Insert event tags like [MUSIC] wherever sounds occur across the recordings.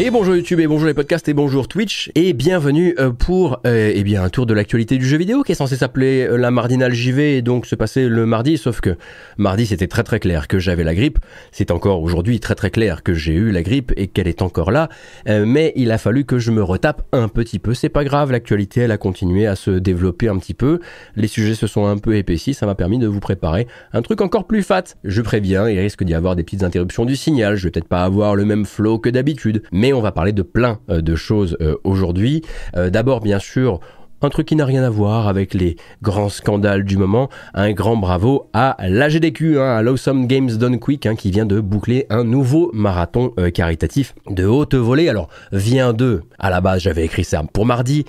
Et bonjour YouTube et bonjour les podcasts et bonjour Twitch et bienvenue euh, pour euh, eh bien un tour de l'actualité du jeu vidéo qui est censé s'appeler euh, la Mardinale JV et donc se passer le mardi sauf que mardi c'était très très clair que j'avais la grippe, c'est encore aujourd'hui très très clair que j'ai eu la grippe et qu'elle est encore là. Mais il a fallu que je me retape un petit peu, c'est pas grave, l'actualité elle a continué à se développer un petit peu, les sujets se sont un peu épaissis, ça m'a permis de vous préparer un truc encore plus fat. Je préviens, il risque d'y avoir des petites interruptions du signal, je vais peut-être pas avoir le même flow que d'habitude. Mais on va parler de plein euh, de choses euh, aujourd'hui. Euh, d'abord, bien sûr, un truc qui n'a rien à voir avec les grands scandales du moment. Un grand bravo à l'AGDQ, hein, à l'Awesome Games Done Quick, hein, qui vient de boucler un nouveau marathon caritatif de haute volée. Alors, vient de, à la base, j'avais écrit ça pour mardi,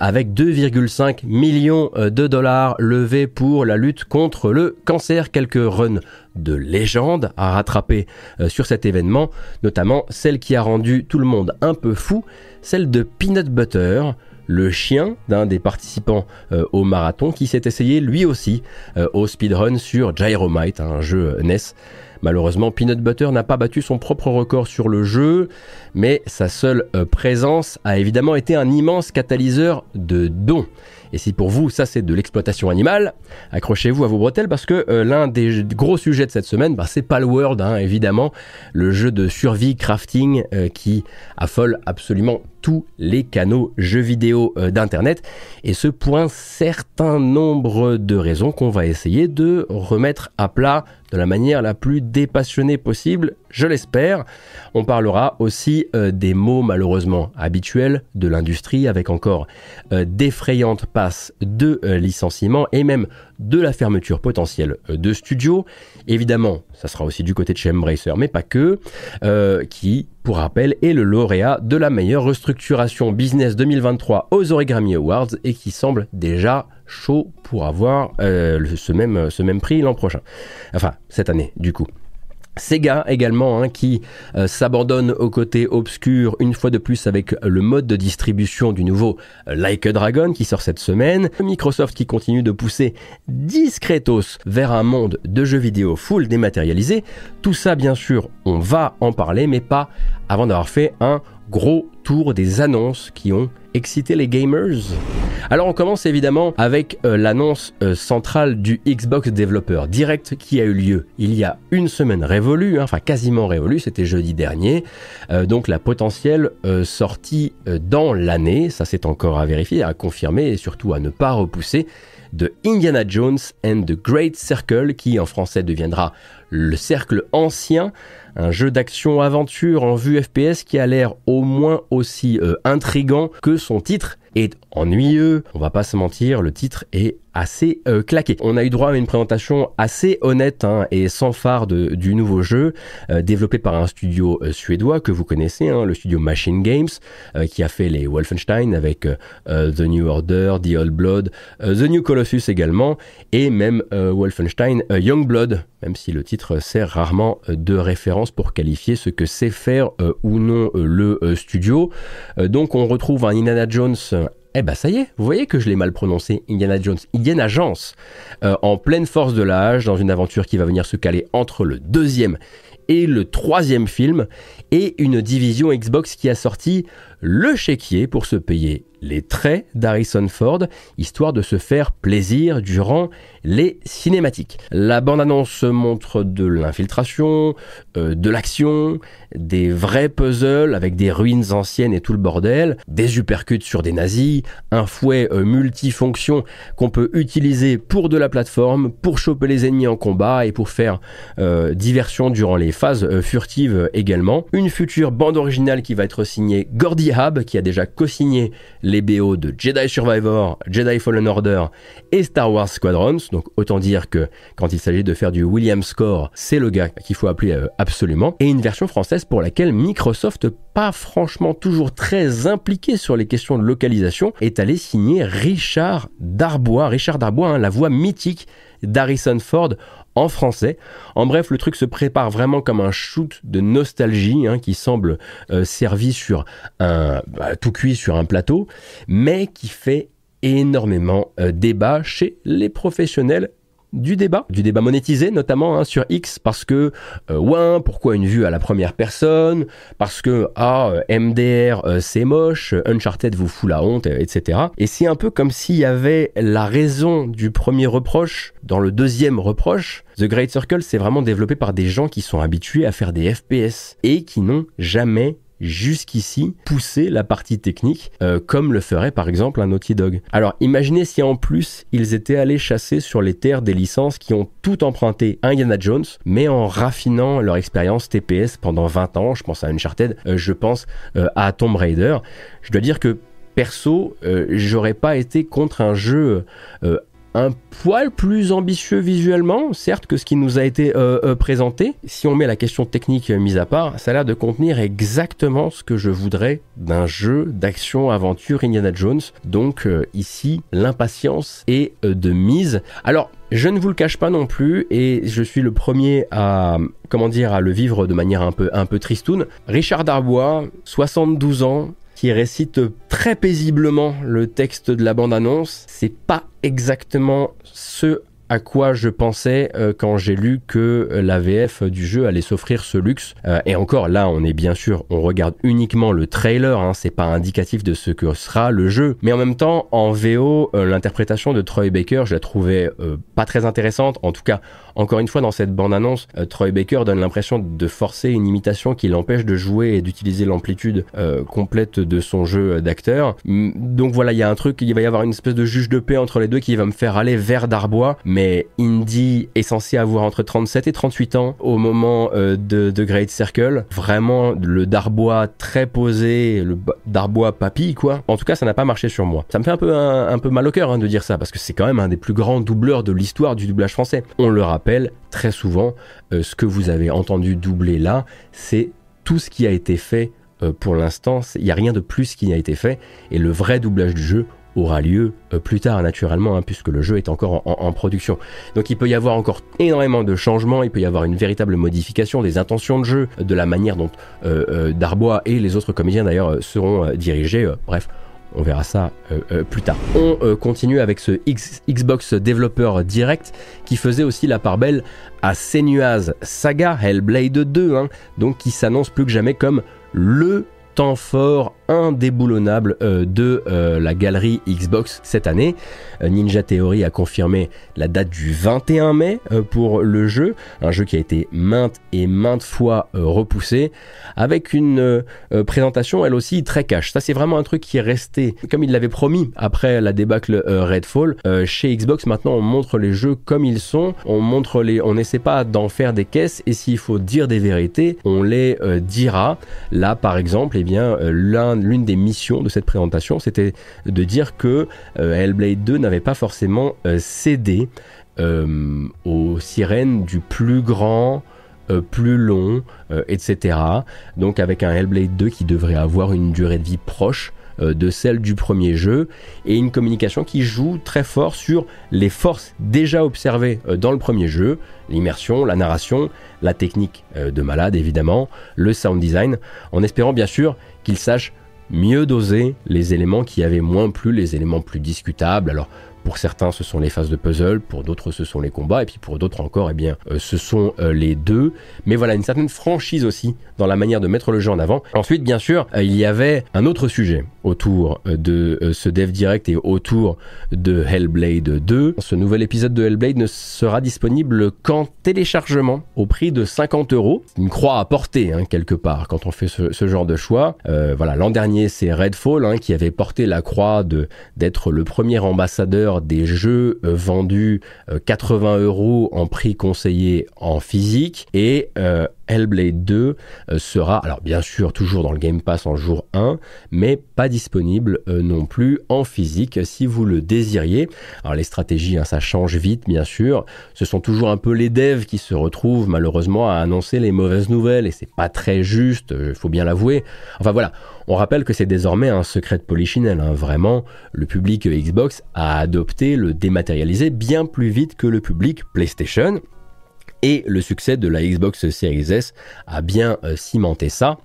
avec 2,5 millions de dollars levés pour la lutte contre le cancer. Quelques runs de légende à rattraper euh, sur cet événement, notamment celle qui a rendu tout le monde un peu fou, celle de Peanut Butter, le chien d'un des participants euh, au marathon qui s'est essayé lui aussi euh, au speedrun sur Gyromite, un jeu NES. Malheureusement, Peanut Butter n'a pas battu son propre record sur le jeu, mais sa seule présence a évidemment été un immense catalyseur de dons. Et si pour vous, ça c'est de l'exploitation animale, accrochez-vous à vos bretelles parce que euh, l'un des gros sujets de cette semaine, bah, c'est Palworld, hein, évidemment, le jeu de survie crafting euh, qui affole absolument tous les canaux jeux vidéo euh, d'Internet. Et ce pour un certain nombre de raisons qu'on va essayer de remettre à plat de la manière la plus dépassionnée possible, je l'espère. On parlera aussi euh, des mots malheureusement habituels de l'industrie avec encore euh, d'effrayantes passes de licenciement et même de la fermeture potentielle de studios. Évidemment, ça sera aussi du côté de chez Embracer, mais pas que, qui pour rappel, est le lauréat de la meilleure restructuration business 2023 aux Origami Awards et qui semble déjà chaud pour avoir euh, ce, même, ce même prix l'an prochain. Enfin, cette année, du coup. Sega également hein, qui euh, s'abandonne au côté obscur une fois de plus avec le mode de distribution du nouveau euh, Like a Dragon qui sort cette semaine. Microsoft qui continue de pousser discretos vers un monde de jeux vidéo full dématérialisé. Tout ça bien sûr on va en parler mais pas avant d'avoir fait un gros tour des annonces qui ont excité les gamers. Alors on commence évidemment avec euh, l'annonce euh, centrale du Xbox Developer Direct qui a eu lieu il y a une semaine révolue, hein, enfin quasiment révolue, c'était jeudi dernier. Euh, donc la potentielle sortie dans l'année, ça c'est encore à vérifier, à confirmer et surtout à ne pas repousser de Indiana Jones and the Great Circle qui en français deviendra le cercle ancien un jeu d'action-aventure en vue FPS qui a l'air au moins aussi euh, intrigant que son titre est ennuyeux. On va pas se mentir, le titre est assez euh, claqué. On a eu droit à une présentation assez honnête hein, et sans phare du nouveau jeu, euh, développé par un studio euh, suédois que vous connaissez, hein, le studio Machine Games, qui a fait les Wolfenstein avec The New Order, The Old Blood, The New Colossus également, et même Wolfenstein Young Blood, même si le titre sert rarement de référence pour qualifier ce que sait faire ou non le studio. donc on retrouve un Indiana Jones eh ben ça y est, vous voyez que je l'ai mal prononcé, Indiana Jones, Indiana Agence, euh, en pleine force de l'âge, dans une aventure qui va venir se caler entre le deuxième et le troisième film, et une division Xbox qui a sorti le chéquier pour se payer les traits d'Harrison Ford, histoire de se faire plaisir durant les cinématiques. La bande-annonce montre de l'infiltration, euh, de l'action, des vrais puzzles avec des ruines anciennes et tout le bordel, des uppercuts sur des nazis, un fouet euh, multifonction qu'on peut utiliser pour de la plateforme, pour choper les ennemis en combat et pour faire euh, diversion durant les phases furtives également. Une future bande originale qui va être signée Gordy Hab, qui a déjà co-signé les BO de Jedi Survivor, Jedi Fallen Order et Star Wars Squadrons. Donc autant dire que quand il s'agit de faire du Williams Score, c'est le gars qu'il faut appeler euh, absolument. Et une version française pour laquelle Microsoft, pas franchement toujours très impliqué sur les questions de localisation, est allé signer Richard Darbois. Richard Darbois, hein, la voix mythique d'Harrison Ford en français. En bref, le truc se prépare vraiment comme un shoot de nostalgie hein, qui semble euh, servi sur bah, tout cuit sur un plateau, mais qui fait énormément euh, débat chez les professionnels du débat, du débat monétisé notamment hein, sur X, parce que euh, ouais, pourquoi une vue à la première personne, parce que ah MDR euh, c'est moche, Uncharted vous fout la honte, etc. Et c'est un peu comme s'il y avait la raison du premier reproche dans le deuxième reproche. The Great Circle c'est vraiment développé par des gens qui sont habitués à faire des FPS et qui n'ont jamais jusqu'ici pousser la partie technique euh, comme le ferait par exemple un Naughty Dog. Alors imaginez si en plus ils étaient allés chasser sur les terres des licences qui ont tout emprunté à Indiana Jones mais en raffinant leur expérience TPS pendant 20 ans, je pense à Uncharted, euh, je pense euh, à Tomb Raider. Je dois dire que perso, j'aurais pas été contre un jeu un poil plus ambitieux visuellement, certes, que ce qui nous a été euh, euh, présenté. Si on met la question technique euh, mise à part, ça a l'air de contenir exactement ce que je voudrais d'un jeu d'action-aventure Indiana Jones. Donc ici, l'impatience est de mise. Alors, je ne vous le cache pas non plus, et je suis le premier à, comment dire, à le vivre de manière un peu, un peu tristoun. Richard Darbois, 72 ans, qui récite très paisiblement le texte de la bande-annonce. C'est pas exactement ce à quoi je pensais euh, quand j'ai lu que euh, la VF du jeu allait s'offrir ce luxe. Euh, et encore, là, on est bien sûr, on regarde uniquement le trailer, hein, c'est pas indicatif de ce que sera le jeu. Mais en même temps, en VO, l'interprétation de Troy Baker, je la trouvais pas très intéressante. En tout cas, encore une fois, dans cette bande-annonce, Troy Baker donne l'impression de forcer une imitation qui l'empêche de jouer et d'utiliser l'amplitude complète de son jeu d'acteur. Donc voilà, il y a un truc, il va y avoir une espèce de juge de paix entre les deux qui va me faire aller vers Darbois, mais mais Indy est censé avoir entre 37 et 38 ans au moment euh, de, de, Great Circle. Vraiment le Darbois très posé, le Darbois papy quoi. En tout cas, ça n'a pas marché sur moi. Ça me fait un peu mal au cœur hein, de dire ça parce que c'est quand même un des plus grands doubleurs de l'histoire du doublage français. On le rappelle très souvent, euh, ce que vous avez entendu doubler là, c'est tout ce qui a été fait euh, pour l'instant. Il n'y a rien de plus qui a été fait et le vrai doublage du jeu aura lieu euh, plus tard naturellement hein, puisque le jeu est encore en, production. Donc il peut y avoir encore énormément de changements, il peut y avoir une véritable modification des intentions de jeu, de la manière dont euh, euh, Darbois et les autres comédiens d'ailleurs seront dirigés. bref, on verra ça plus tard. On continue avec ce Xbox Developer Direct qui faisait aussi la part belle à Senua's Saga Hellblade 2, hein, donc qui s'annonce plus que jamais comme le temps fort indéboulonnable euh, de euh, la galerie Xbox cette année. Euh, Ninja Theory a confirmé la date du 21 mai pour le jeu, un jeu qui a été maintes et maintes fois repoussé, avec une présentation elle aussi très cash. Ça c'est vraiment un truc qui est resté comme il l'avait promis après la débâcle Redfall. chez Xbox maintenant on montre les jeux comme ils sont, on montre les, on n'essaie pas d'en faire des caisses et s'il faut dire des vérités, on les dira. Là par exemple, eh bien l'un l'une des missions de cette présentation, c'était de dire que euh, Hellblade 2 n'avait pas forcément euh, cédé euh, aux sirènes du plus grand, plus long, etc. Donc avec un Hellblade 2 qui devrait avoir une durée de vie proche de celle du premier jeu et une communication qui joue très fort sur les forces déjà observées dans le premier jeu, l'immersion, la narration, la technique de malade évidemment, le sound design, en espérant bien sûr qu'il sache mieux doser les éléments qui avaient moins plu, les éléments plus discutables. Alors pour certains, ce sont les phases de puzzle, pour d'autres, ce sont les combats, et puis pour d'autres encore, eh bien, euh, ce sont euh, les deux. Mais voilà, une certaine franchise aussi dans la manière de mettre le jeu en avant. Ensuite, bien sûr, euh, il y avait un autre sujet autour de ce dev direct et autour de Hellblade 2. Ce nouvel épisode de Hellblade ne sera disponible qu'en téléchargement au prix de 50 euros. Une croix à porter, hein, quelque part, quand on fait ce, genre de choix. voilà, l'an dernier, c'est Redfall hein, qui avait porté la croix d'être le premier ambassadeur des jeux euh, vendus 80 euh, euros en prix conseillé en physique et euh, Hellblade 2 sera, alors bien sûr toujours dans le Game Pass en jour 1, mais pas disponible non plus en physique si vous le désiriez. Alors les stratégies, hein, ça change vite bien sûr. Ce sont toujours un peu les devs qui se retrouvent malheureusement à annoncer les mauvaises nouvelles et c'est pas très juste, il faut bien l'avouer. Enfin voilà, on rappelle que c'est désormais un secret de polichinelle. Hein. Vraiment, le public Xbox a adopté le dématérialisé bien plus vite que le public PlayStation. Et le succès de la Xbox Series S a bien euh, cimenté ça.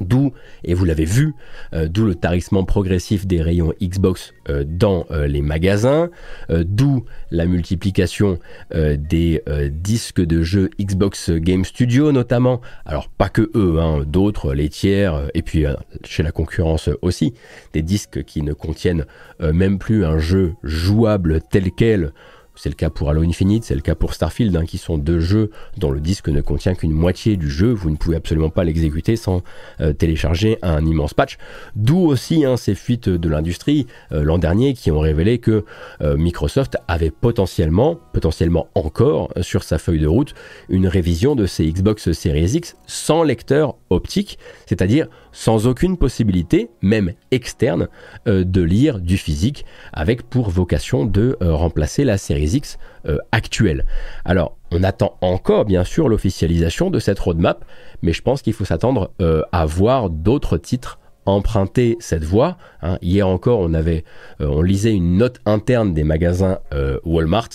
D'où, et vous l'avez vu, euh, d'où le tarissement progressif des rayons Xbox euh, dans euh, les magasins, d'où la multiplication des disques de jeux Xbox Game Studio notamment. Alors pas que eux, hein, d'autres, les tiers, et puis chez la concurrence aussi, des disques qui ne contiennent même plus un jeu jouable tel quel c'est le cas pour Halo Infinite, c'est le cas pour Starfield, hein, qui sont deux jeux dont le disque ne contient qu'une moitié du jeu. Vous ne pouvez absolument pas l'exécuter sans euh, télécharger un immense patch. D'où aussi hein, ces fuites de l'industrie euh, l'an dernier qui ont révélé que euh, Microsoft avait potentiellement, potentiellement encore sur sa feuille de route, une révision de ses Xbox Series X sans lecteur optique, c'est-à-dire sans aucune possibilité, même externe, euh, de lire du physique, avec pour vocation de euh, remplacer la série X euh, actuelle. Alors, on attend encore, bien sûr, l'officialisation de cette roadmap, mais je pense qu'il faut s'attendre à voir d'autres titres emprunter cette voie. Hein. Hier encore, on avait, on lisait une note interne des magasins Walmart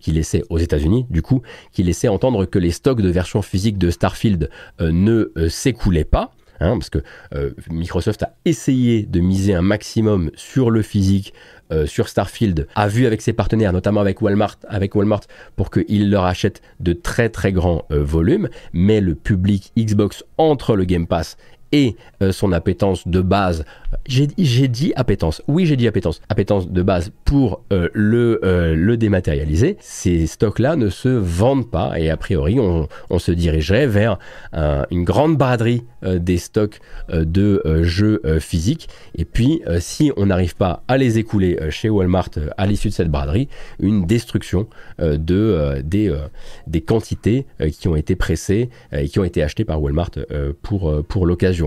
qui laissait aux États-Unis, du coup, qui laissait entendre que les stocks de versions physiques de Starfield ne s'écoulaient pas. Hein, parce que euh, Microsoft a essayé de miser un maximum sur le physique, euh, sur Starfield, a vu avec ses partenaires, notamment avec Walmart, avec Walmart pour qu'ils leur achètent de très très grands euh, volumes, mais le public Xbox entre le Game Pass et euh, son appétence de base. J'ai dit appétence. Oui, j'ai dit appétence. Appétence de base pour euh, le, euh, le dématérialiser. Ces stocks-là ne se vendent pas et a priori, on, se dirigerait vers une grande braderie des stocks de jeux physiques. Et puis, si on n'arrive pas à les écouler chez Walmart à l'issue de cette braderie, une destruction de, des, des quantités qui ont été pressées et qui ont été achetées par Walmart pour, pour l'occasion.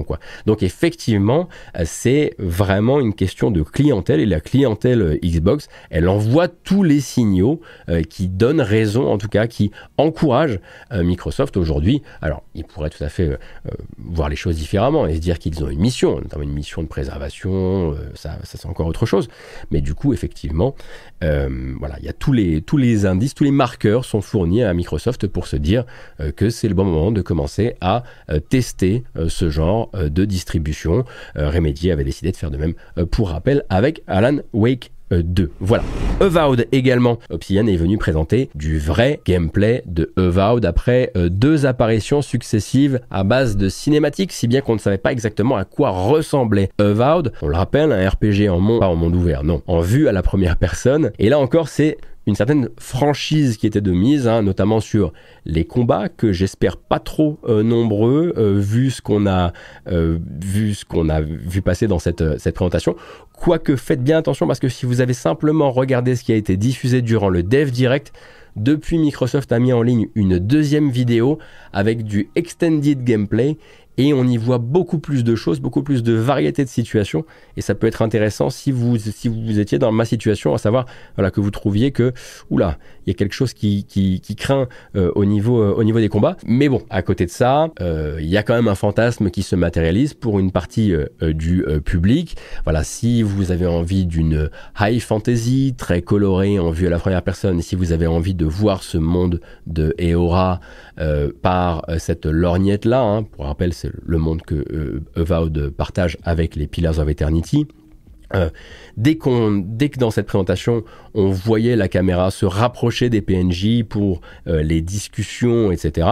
Donc effectivement, euh, c'est vraiment une question de clientèle et la clientèle euh, Xbox, elle envoie tous les signaux euh, qui donnent raison, en tout cas, qui encouragent Microsoft aujourd'hui. Alors, ils pourraient tout à fait voir les choses différemment et se dire qu'ils ont une mission, notamment une mission de préservation, ça, c'est encore autre chose. Mais du coup, effectivement, voilà, il y a tous les, tous les indices, tous les marqueurs sont fournis à Microsoft pour se dire que c'est le bon moment de commencer à tester ce genre euh, de distribution. Euh, Remedy avait décidé de faire de même euh, pour rappel avec Alan Wake 2. Voilà. Avowed également. Obsidian est venu présenter du vrai gameplay de Avowed après deux apparitions successives à base de cinématiques, si bien qu'on ne savait pas exactement à quoi ressemblait Avowed. On le rappelle, un RPG en monde, pas en monde ouvert, non, en vue à la première personne. Et là encore, c'est une certaine franchise qui était de mise, hein, notamment sur les combats que j'espère pas trop euh, nombreux euh, vu ce qu'on a euh, vu ce qu'on a vu passer dans cette, cette présentation. Quoique faites bien attention parce que si vous avez simplement regardé ce qui a été diffusé durant le Dev Direct, depuis Microsoft a mis en ligne une deuxième vidéo avec du extended gameplay et on y voit beaucoup plus de choses, beaucoup plus de variétés de situations et ça peut être intéressant si vous si vous étiez dans ma situation, à savoir voilà que vous trouviez que oula il y a quelque chose qui, qui, craint euh, au niveau euh, au niveau des combats. Mais bon, à côté de ça, euh, il y a quand même un fantasme qui se matérialise pour une partie du public. Voilà, si vous avez envie d'une high fantasy très colorée en vue à la première personne, si vous avez envie de voir ce monde de Eora par cette lorgnette là, hein, pour rappel, c'est le monde que Avowed partage avec les Pillars of Eternity. Euh, dès, dès que dans cette présentation, on voyait la caméra se rapprocher des PNJ pour euh, les discussions, etc.,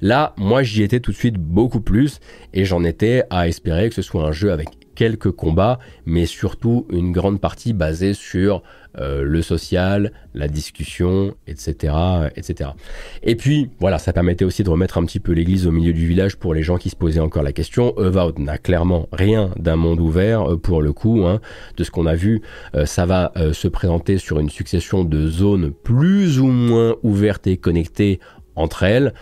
là, moi, j'y étais tout de suite beaucoup plus et j'en étais à espérer que ce soit un jeu avec quelques combats, mais surtout une grande partie basée sur euh, le social, la discussion, etc., etc. Et puis, voilà, ça permettait aussi de remettre un petit peu l'église au milieu du village pour les gens qui se posaient encore la question. Avowed n'a clairement rien d'un monde ouvert euh, pour le coup. Hein. De ce qu'on a vu, euh, ça va se présenter sur une succession de zones plus ou moins ouvertes et connectées entre elles.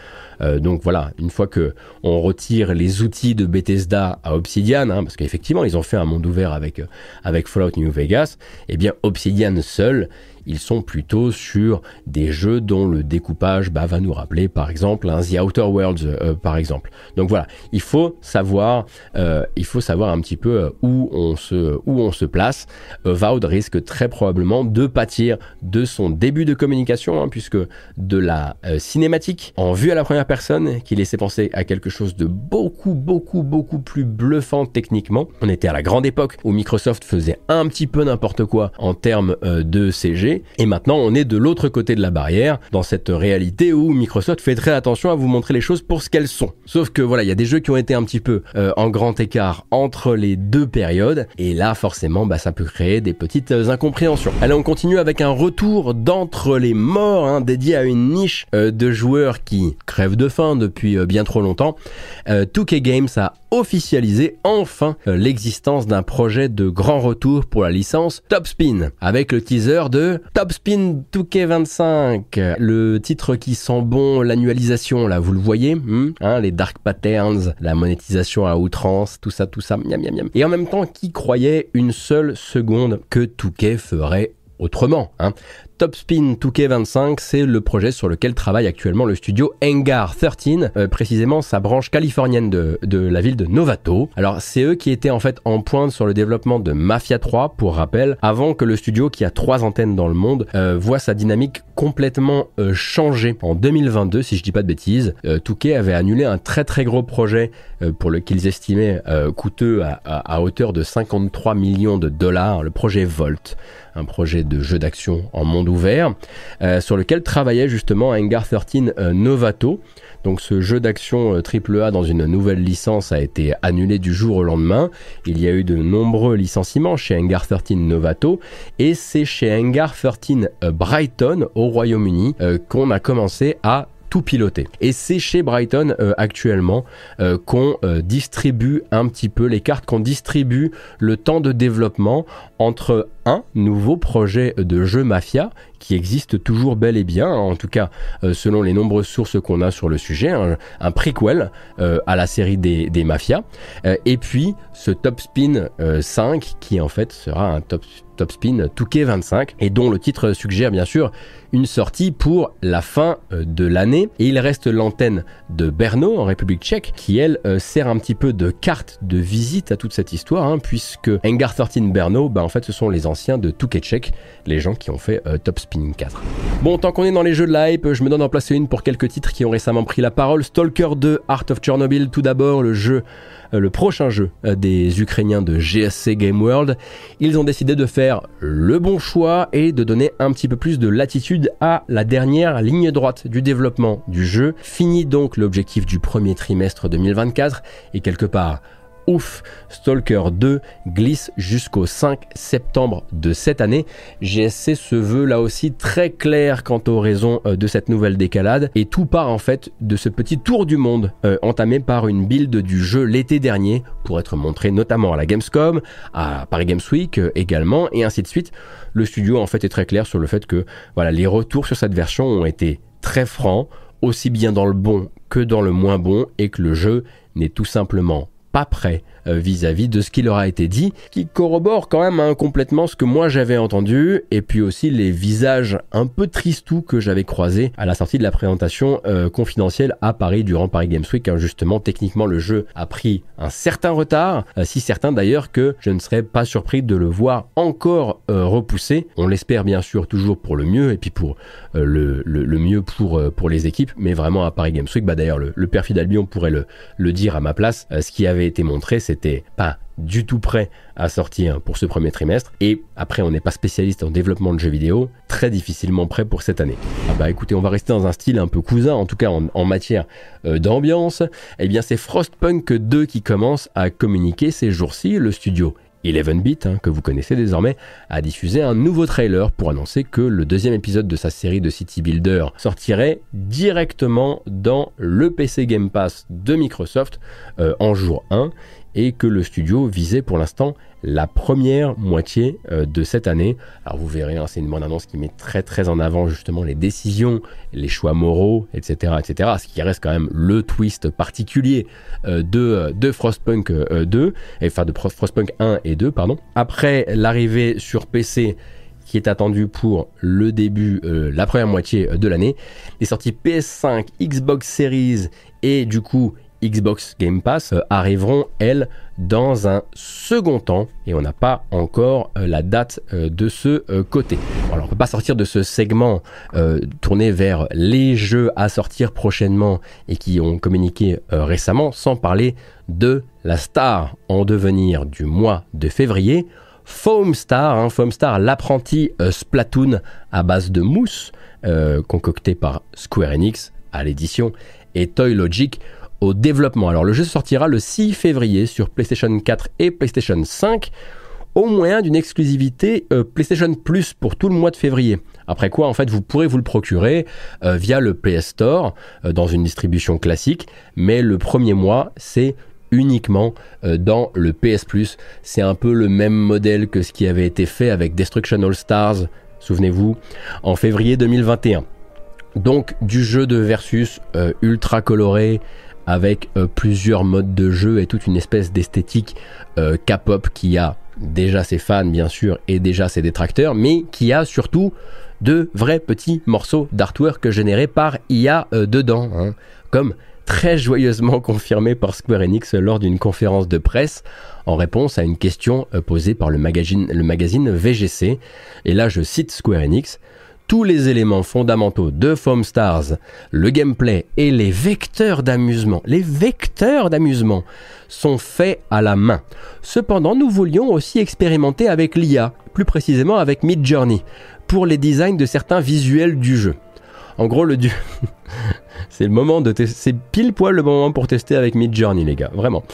Euh, donc voilà, une fois que on retire les outils de Bethesda à Obsidian, hein, parce qu'effectivement ils ont fait un monde ouvert avec euh, avec Fallout New Vegas, eh bien Obsidian seul, ils sont plutôt sur des jeux dont le découpage bah, va nous rappeler par exemple The Outer Worlds euh, par exemple. Donc voilà, il faut savoir, euh, il faut savoir un petit peu euh, où on se, où on se place. Vaud risque très probablement de pâtir de son début de communication, hein, puisque de la cinématique en vue à la première personne qui laissait penser à quelque chose de beaucoup, beaucoup, beaucoup plus bluffant techniquement. On était à la grande époque où Microsoft faisait un petit peu n'importe quoi en termes euh, de CG, et maintenant on est de l'autre côté de la barrière, dans cette réalité où Microsoft fait très attention à vous montrer les choses pour ce qu'elles sont. Sauf que voilà, il y a des jeux qui ont été un petit peu euh, en grand écart entre les deux périodes, et là forcément, bah, ça peut créer des petites euh, incompréhensions. Allez, on continue avec un retour d'entre les morts, hein, dédié à une niche de joueurs qui crèvent de faim depuis bien trop longtemps. 2K Games a officialisé enfin l'existence d'un projet de grand retour pour la licence Top Spin, avec le teaser de Top Spin 2K25, le titre qui sent bon l'annualisation là, vous le voyez, hmm, hein, les dark patterns, la monétisation à outrance, tout ça, tout ça, miam miam miam. Et en même temps, qui croyait une seule seconde que 2K ferait autrement. Hein. Topspin 2K25, c'est le projet sur lequel travaille actuellement le studio Engar 13, euh, précisément sa branche californienne de, la ville de Novato. Alors c'est eux qui étaient en fait en pointe sur le développement de Mafia 3, pour rappel, avant que le studio qui a trois antennes dans le monde euh, voit sa dynamique complètement euh, changer. En 2022, si je dis pas de bêtises, 2K avait annulé un très très gros projet pour le qu'ils estimaient coûteux à, à hauteur de 53 millions de dollars, le projet Volt un projet de jeu d'action en monde ouvert, euh, sur lequel travaillait justement Hangar 13 euh, Novato. Donc ce jeu d'action AAA euh, dans une nouvelle licence a été annulé du jour au lendemain. Il y a eu de nombreux licenciements chez Hangar 13 Novato et c'est chez Hangar 13 Brighton au Royaume-Uni qu'on a commencé à tout piloter. Et c'est chez Brighton actuellement qu'on distribue un petit peu les cartes, qu'on distribue le temps de développement entre un nouveau projet de jeu Mafia qui existe toujours bel et bien, en tout cas euh, selon les nombreuses sources qu'on a sur le sujet, un, prequel euh, à la série des, Mafias, euh, et puis ce Top Spin 5 qui en fait sera un Top, top Spin Touquet 25 et dont le titre suggère bien sûr une sortie pour la fin de l'année et il reste l'antenne de Berno en République tchèque qui elle sert un petit peu de carte de visite à toute cette histoire hein, puisque Engar 13 Berno bah, en fait ce sont les anciens de Touquet les gens qui ont fait Top Spin 4. Bon, tant qu'on est dans les jeux de hype, je me donne en placer une pour quelques titres qui ont récemment pris la parole. Stalker 2, Art of Chernobyl, tout d'abord, le jeu euh, le prochain jeu euh, des Ukrainiens de GSC Game World. Ils ont décidé de faire le bon choix et de donner un petit peu plus de latitude à la dernière ligne droite du développement du jeu. Fini donc l'objectif du premier trimestre 2024 et quelque part ouf, Stalker 2 glisse jusqu'au 5 septembre de cette année. GSC se veut là aussi très clair quant aux raisons euh, de cette nouvelle décalade et tout part en fait de ce petit tour du monde euh, entamé par une build du jeu l'été dernier pour être montré notamment à la Gamescom, à Paris Games Week euh, également et ainsi de suite. Le studio en fait est très clair sur le fait que voilà, les retours sur cette version ont été très francs, aussi bien dans le bon que dans le moins bon et que le jeu n'est tout simplement pas prêt euh, vis-à-vis de ce qui leur a été dit, qui corrobore quand même hein, complètement ce que moi j'avais entendu, et puis aussi les visages un peu tristous que j'avais croisés à la sortie de la présentation euh, confidentielle à Paris durant Paris Games Week. Hein. justement, techniquement, le jeu a pris un certain retard, euh, si certain d'ailleurs que je ne serais pas surpris de le voir encore repoussé. On l'espère bien sûr toujours pour le mieux, et puis pour le, mieux pour, pour les équipes, mais vraiment à Paris Games Week, bah d'ailleurs le, le perfide Albion pourrait le, le dire à ma place, ce qui avait montré, c'était pas du tout prêt à sortir pour ce premier trimestre. Et après, on n'est pas spécialiste en développement de jeux vidéo, très difficilement prêt pour cette année. Ah bah écoutez, on va rester dans un style un peu cousin, en tout cas en, matière euh, d'ambiance. Eh bien, c'est Frostpunk 2 qui commence à communiquer ces jours-ci. Le studio 11-bit, hein, que vous connaissez désormais, a diffusé un nouveau trailer pour annoncer que le deuxième épisode de sa série de City Builder sortirait directement dans le PC Game Pass de Microsoft euh, en jour 1 et que le studio visait pour l'instant la première moitié euh, de cette année. Alors vous verrez, hein, c'est une bande-annonce qui met très très en avant justement les décisions, les choix moraux, etc., etc. Ce qui reste quand même le twist particulier euh, de, de Frostpunk 2, et, enfin de Frostpunk 1 et 2, pardon. Après l'arrivée sur PC qui est attendu pour le début, euh, la première moitié de l'année. Les sorties PS5, Xbox Series et du coup Xbox Game Pass arriveront, elles, dans un second temps et on n'a pas encore la date de ce côté. alors on peut pas sortir de ce segment tourné vers les jeux à sortir prochainement et qui ont communiqué récemment sans parler de la star en devenir du mois de février, Foamstar, hein, Foamstar, l'apprenti euh, Splatoon à base de mousse, euh, concocté par Square Enix à l'édition, et Toy Logic au développement. Alors le jeu sortira le 6 février sur PlayStation 4 et PlayStation 5, au moyen d'une exclusivité euh, PlayStation Plus pour tout le mois de février. Après quoi, en fait, vous pourrez vous le procurer via le PS Store dans une distribution classique, mais le premier mois, c'est uniquement euh, dans le PS Plus. C'est un peu le même modèle que ce qui avait été fait avec Destruction All Stars, souvenez-vous, en février 2021. Donc du jeu de versus euh, ultra coloré avec euh, plusieurs modes de jeu et toute une espèce d'esthétique K-pop qui a déjà ses fans bien sûr et déjà ses détracteurs, mais qui a surtout de vrais petits morceaux d'artwork générés par IA dedans, hein, comme très joyeusement [LAUGHS] confirmé par Square Enix lors d'une conférence de presse en réponse à une question euh, posée par le magazine, le magazine VGC. Et là, je cite Square Enix. Tous les éléments fondamentaux de Foam Stars, le gameplay et les vecteurs d'amusement, les vecteurs d'amusement sont faits à la main. Cependant, nous voulions aussi expérimenter avec l'IA, plus précisément avec Midjourney, pour les designs de certains visuels du jeu. En gros, le, du... [LAUGHS] C'est le moment de tester. C'est pile poil le moment pour tester avec Midjourney, les gars. Vraiment.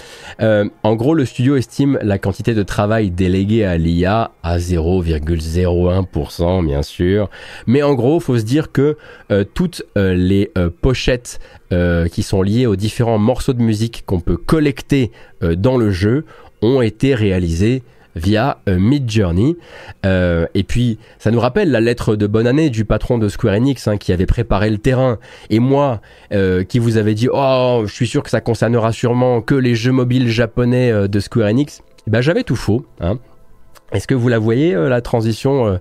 Euh, en gros, le studio estime la quantité de travail délégué à l'IA à 0,01%, bien sûr. Mais en gros, faut se dire que euh, toutes euh, les pochettes qui sont liées aux différents morceaux de musique qu'on peut collecter dans le jeu ont été réalisées via euh, Midjourney. Euh, et puis, ça nous rappelle la lettre de bonne année du patron de Square Enix hein, qui avait préparé le terrain. Et moi, euh, qui vous avait dit, oh, je suis sûr que ça concernera sûrement que les jeux mobiles japonais de Square Enix. Eh ben, j'avais tout faux. Hein. Est-ce que vous la voyez, la transition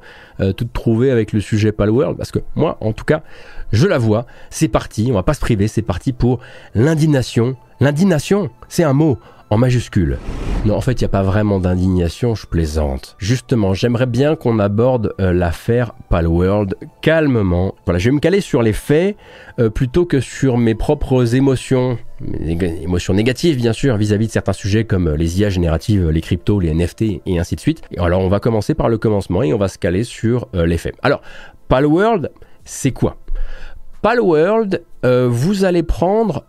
toute trouvée avec le sujet Palworld Parce que moi, en tout cas, je la vois. C'est parti, on va pas se priver, c'est parti pour l'indignation. L'indignation, c'est un mot en majuscule. Non, en fait, il n'y a pas vraiment d'indignation, je plaisante. Justement, j'aimerais bien qu'on aborde euh, l'affaire Palworld calmement. Voilà, je vais me caler sur les faits euh, plutôt que sur mes propres émotions. émotions négatives, bien sûr, vis-à-vis de certains sujets comme euh, les IA génératives, les cryptos, les NFT et ainsi de suite. alors, on va commencer par le commencement et on va se caler sur les faits. Alors, Palworld, c'est quoi? Palworld, vous allez prendre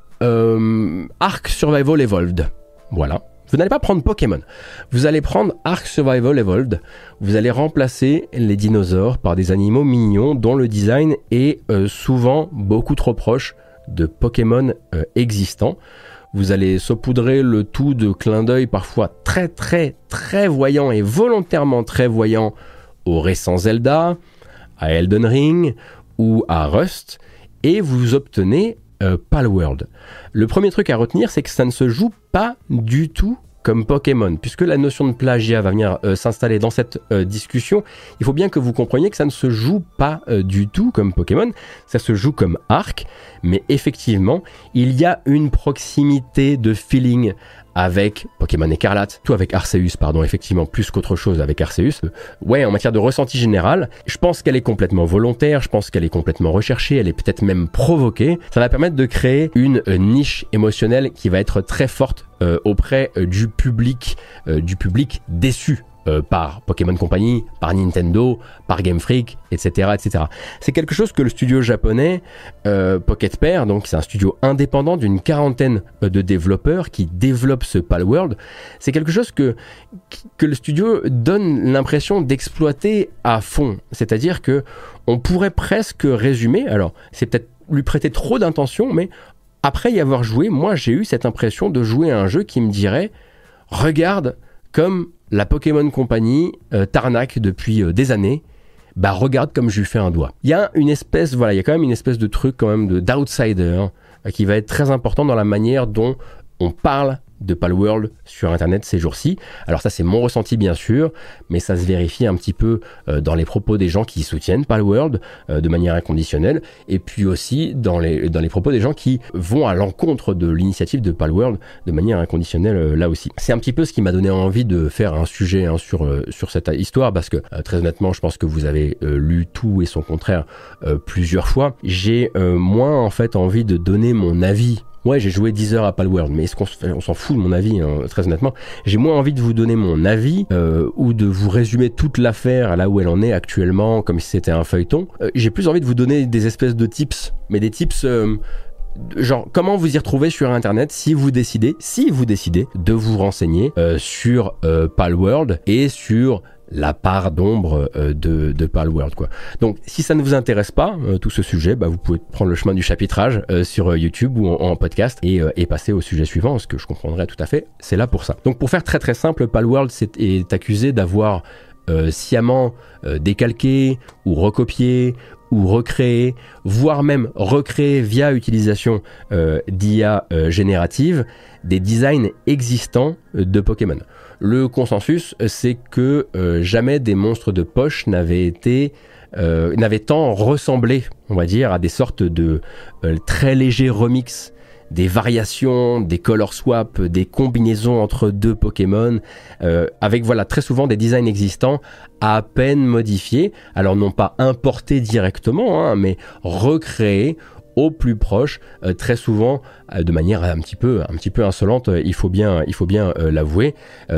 Ark Survival Evolved. Voilà. Vous n'allez pas prendre Pokémon. Vous allez prendre Ark Survival Evolved. Vous allez remplacer les dinosaures par des animaux mignons dont le design est euh, souvent beaucoup trop proche de Pokémon euh, existants. Vous allez saupoudrer le tout de clins d'œil parfois très très très voyants et volontairement très voyants au récent Zelda, à Elden Ring ou à Rust et vous obtenez euh, Palworld. Le premier truc à retenir, c'est que ça ne se joue pas du tout comme Pokémon, puisque la notion de plagiat va venir euh, s'installer dans cette euh, discussion, il faut bien que vous compreniez que ça ne se joue pas du tout comme Pokémon, ça se joue comme Arc, mais effectivement, il y a une proximité de feeling avec Pokémon Écarlate, tout avec Arceus, pardon, effectivement, plus qu'autre chose avec Arceus. Ouais, en matière de ressenti général, je pense qu'elle est complètement volontaire, je pense qu'elle est complètement recherchée, elle est peut-être même provoquée. Ça va permettre de créer une euh, niche émotionnelle qui va être très forte euh, auprès euh, du public, du public déçu euh, par Pokémon Company, par Nintendo, par Game Freak, etc. etc. C'est quelque chose que le studio japonais euh, Pocket Pair, donc c'est un studio indépendant d'une quarantaine euh, de développeurs qui développent ce Palworld, c'est quelque chose que, que le studio donne l'impression d'exploiter à fond. C'est-à-dire que on pourrait presque résumer, alors c'est peut-être lui prêter trop d'intention, mais après y avoir joué, moi j'ai eu cette impression de jouer à un jeu qui me dirait, regarde comme la Pokémon Company euh, tarnac depuis euh, des années, bah regarde comme je lui fais un doigt. Il y a une espèce, voilà, il y a quand même une espèce de truc quand même de d'outsider hein, qui va être très important dans la manière dont on parle de Palworld sur Internet ces jours-ci. Alors ça c'est mon ressenti bien sûr, mais ça se vérifie un petit peu euh, dans les propos des gens qui soutiennent Palworld euh, de manière inconditionnelle, et puis aussi dans les, propos des gens qui vont à l'encontre de l'initiative de Palworld de manière inconditionnelle euh, là aussi. C'est un petit peu ce qui m'a donné envie de faire un sujet hein, sur cette histoire, parce que très honnêtement je pense que vous avez lu tout et son contraire plusieurs fois. J'ai moins en fait envie de donner mon avis Ouais, j'ai joué 10 heures à Palworld, mais est-ce qu'on on s'en fout de mon avis, hein, très honnêtement. J'ai moins envie de vous donner mon avis euh, ou de vous résumer toute l'affaire là où elle en est actuellement, comme si c'était un feuilleton. Euh, j'ai plus envie de vous donner des espèces de tips, mais des tips euh, genre comment vous y retrouver sur internet si vous décidez si vous décidez de vous renseigner sur Palworld et sur la part d'ombre euh, de, Palworld quoi. Donc si ça ne vous intéresse pas euh, tout ce sujet, bah, vous pouvez prendre le chemin du chapitrage euh, sur YouTube ou en, podcast et, passer au sujet suivant, ce que je comprendrais tout à fait. C'est là pour ça. Donc pour faire très très simple, Palworld est accusé d'avoir sciemment décalqué ou recopié ou recréé, voire même recréé via utilisation d'IA générative des designs existants de Pokémon. Le consensus, c'est que euh, jamais des monstres de poche euh, n'avaient tant ressemblé, on va dire, à des sortes de euh, très légers remix des variations, des color swaps, des combinaisons entre deux Pokémon, avec voilà très souvent des designs existants à peine modifiés, alors non pas importés directement, hein, mais recréés au plus proche, très souvent euh, de manière un petit peu, un petit peu insolente, euh, il faut bien, il faut bien euh, l'avouer.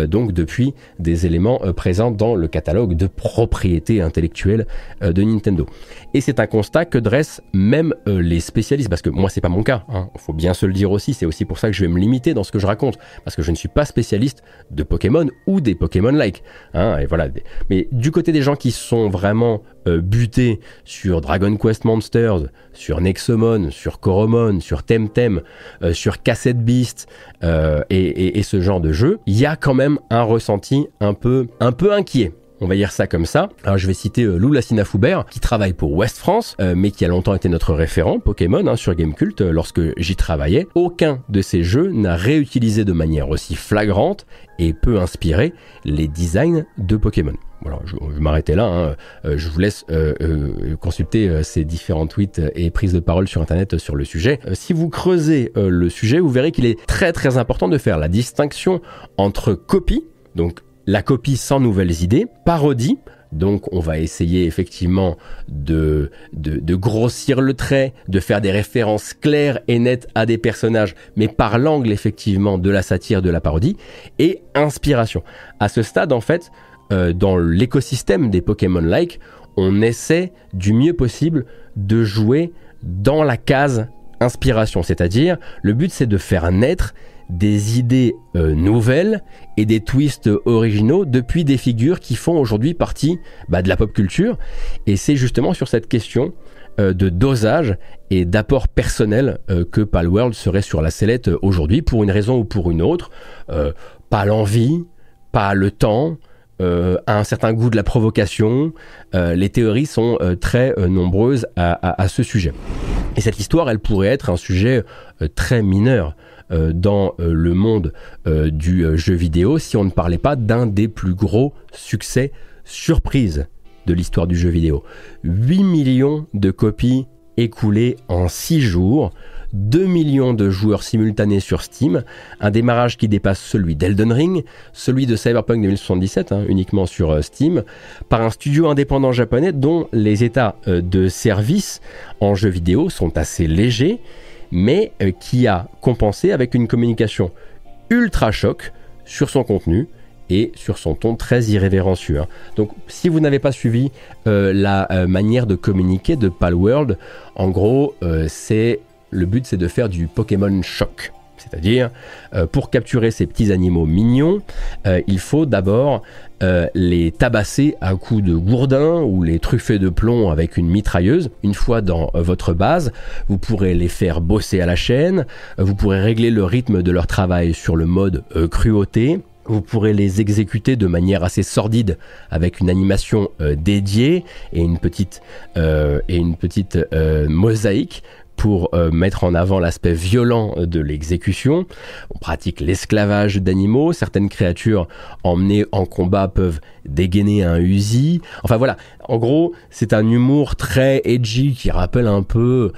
donc depuis des éléments présents dans le catalogue de propriété intellectuelle de Nintendo. Et c'est un constat que dressent même les spécialistes, parce que moi c'est pas mon cas. Il hein. faut bien se le dire aussi. C'est aussi pour ça que je vais me limiter dans ce que je raconte, parce que je ne suis pas spécialiste de Pokémon ou des Pokémon-like. Hein. et voilà. Mais du côté des gens qui sont vraiment butés sur Dragon Quest Monsters, sur Nexomon, sur Coromon, sur Temtem, euh, sur Cassette Beast euh, et, ce genre de jeu, il y a quand même un ressenti un peu, inquiet. On va dire ça comme ça. Je vais citer euh, Lou Foubert, qui travaille pour West France, mais qui a longtemps été notre référent Pokémon hein, sur Gamecult lorsque j'y travaillais. Aucun de ces jeux n'a réutilisé de manière aussi flagrante et peu inspirée les designs de Pokémon. Voilà, je, vais m'arrêter là. Hein. Euh, je vous laisse euh, euh, consulter ces différents tweets et prises de parole sur Internet sur le sujet. si vous creusez le sujet, vous verrez qu'il est très très important de faire la distinction entre copie, donc la copie sans nouvelles idées, parodie, donc on va essayer effectivement de, de, de, grossir le trait, de faire des références claires et nettes à des personnages, mais par l'angle effectivement de la satire, de la parodie, et inspiration. À ce stade, en fait, euh, dans l'écosystème des Pokémon-like, on essaie du mieux possible de jouer dans la case inspiration. C'est-à-dire, le but c'est de faire naître des idées euh, nouvelles et des twists originaux depuis des figures qui font aujourd'hui partie bah, de la pop culture. Et c'est justement sur cette question euh, de dosage et d'apport personnel que Palworld serait sur la sellette aujourd'hui, pour une raison ou pour une autre. pas l'envie, pas le temps, euh, a un certain goût de la provocation. Euh, les théories sont euh, très nombreuses à, ce sujet. Et cette histoire, elle pourrait être un sujet très mineur dans le monde du jeu vidéo si on ne parlait pas d'un des plus gros succès surprise de l'histoire du jeu vidéo. 8 millions de copies écoulées en 6 jours 2 millions de joueurs simultanés sur Steam, un démarrage qui dépasse celui d'Elden Ring, celui de Cyberpunk 2077, hein, uniquement sur euh, Steam, par un studio indépendant japonais dont les états euh, de service en jeu vidéo sont assez légers, mais euh, qui a compensé avec une communication ultra choc sur son contenu, et sur son ton très irrévérencieux. Hein. Donc si vous n'avez pas suivi la manière de communiquer de Palworld, en gros c'est le but c'est de faire du Pokémon choc. C'est-à-dire, euh, pour capturer ces petits animaux mignons, euh, il faut d'abord euh, les tabasser à coups de gourdin ou les truffer de plomb avec une mitrailleuse. Une fois dans votre base, vous pourrez les faire bosser à la chaîne, vous pourrez régler le rythme de leur travail sur le mode cruauté, vous pourrez les exécuter de manière assez sordide avec une animation dédiée et une petite, et une petite mosaïque pour euh, mettre en avant l'aspect violent de l'exécution. On pratique l'esclavage d'animaux. Certaines créatures emmenées en combat peuvent dégainer un Uzi. Enfin voilà, en gros, c'est un humour très edgy qui rappelle un peu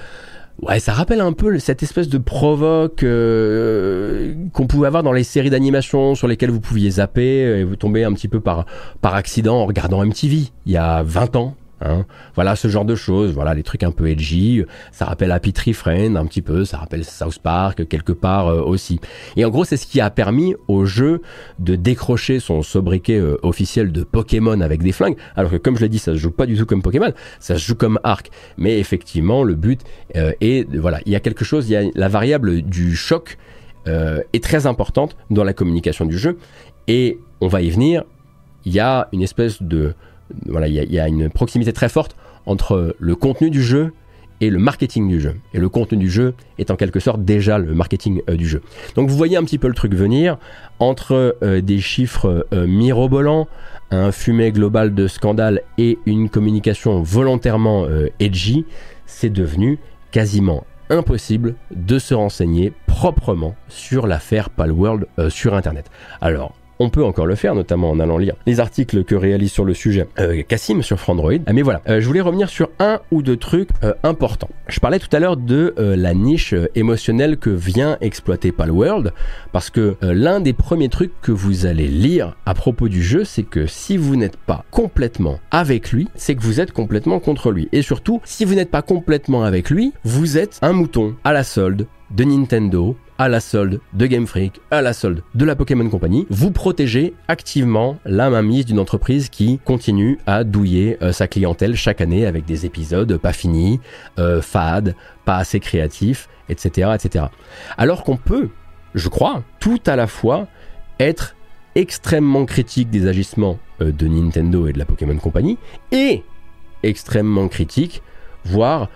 Ouais, ça rappelle un peu cette espèce de provoque euh, qu'on pouvait avoir dans les séries d'animation sur lesquelles vous pouviez zapper et vous tomber un petit peu par, par accident en regardant MTV il y a 20 ans, Hein. Voilà ce genre de choses, voilà les trucs un peu edgy, ça rappelle Happy Tree Friend un petit peu, ça rappelle South Park quelque part euh, aussi. Et en gros c'est ce qui a permis au jeu de décrocher son sobriquet euh, officiel de Pokémon avec des flingues, alors que comme je l'ai dit ça se joue pas du tout comme Pokémon, ça se joue comme Arc. Mais effectivement le but euh, est, voilà, il y a quelque chose, il y a la variable du choc est très importante dans la communication du jeu, et on va y venir, il y a une espèce de voilà, il y, a une proximité très forte entre le contenu du jeu et le marketing du jeu. Et le contenu du jeu est en quelque sorte déjà le marketing euh, du jeu. Donc vous voyez un petit peu le truc venir entre euh, des chiffres euh, mirobolants, un fumet global de scandale et une communication volontairement edgy, c'est devenu quasiment impossible de se renseigner proprement sur l'affaire Palworld sur Internet. Alors, on peut encore le faire, notamment en allant lire les articles que réalise sur le sujet euh, Cassim sur Frandroid. Ah, mais voilà, euh, je voulais revenir sur un ou deux trucs euh, importants. Je parlais tout à l'heure de la niche émotionnelle que vient exploiter Palworld, parce que l'un des premiers trucs que vous allez lire à propos du jeu, c'est que si vous n'êtes pas complètement avec lui, c'est que vous êtes complètement contre lui. Et surtout, si vous n'êtes pas complètement avec lui, vous êtes un mouton à la solde de Nintendo, à la solde de Game Freak, à la solde de la Pokémon Company, vous protégez activement la mainmise d'une entreprise qui continue à douiller euh, sa clientèle chaque année avec des épisodes pas finis, euh, fades, pas assez créatifs, etc., etc. Alors qu'on peut, je crois, tout à la fois être extrêmement critique des agissements euh, de Nintendo et de la Pokémon Company et extrêmement critique, voire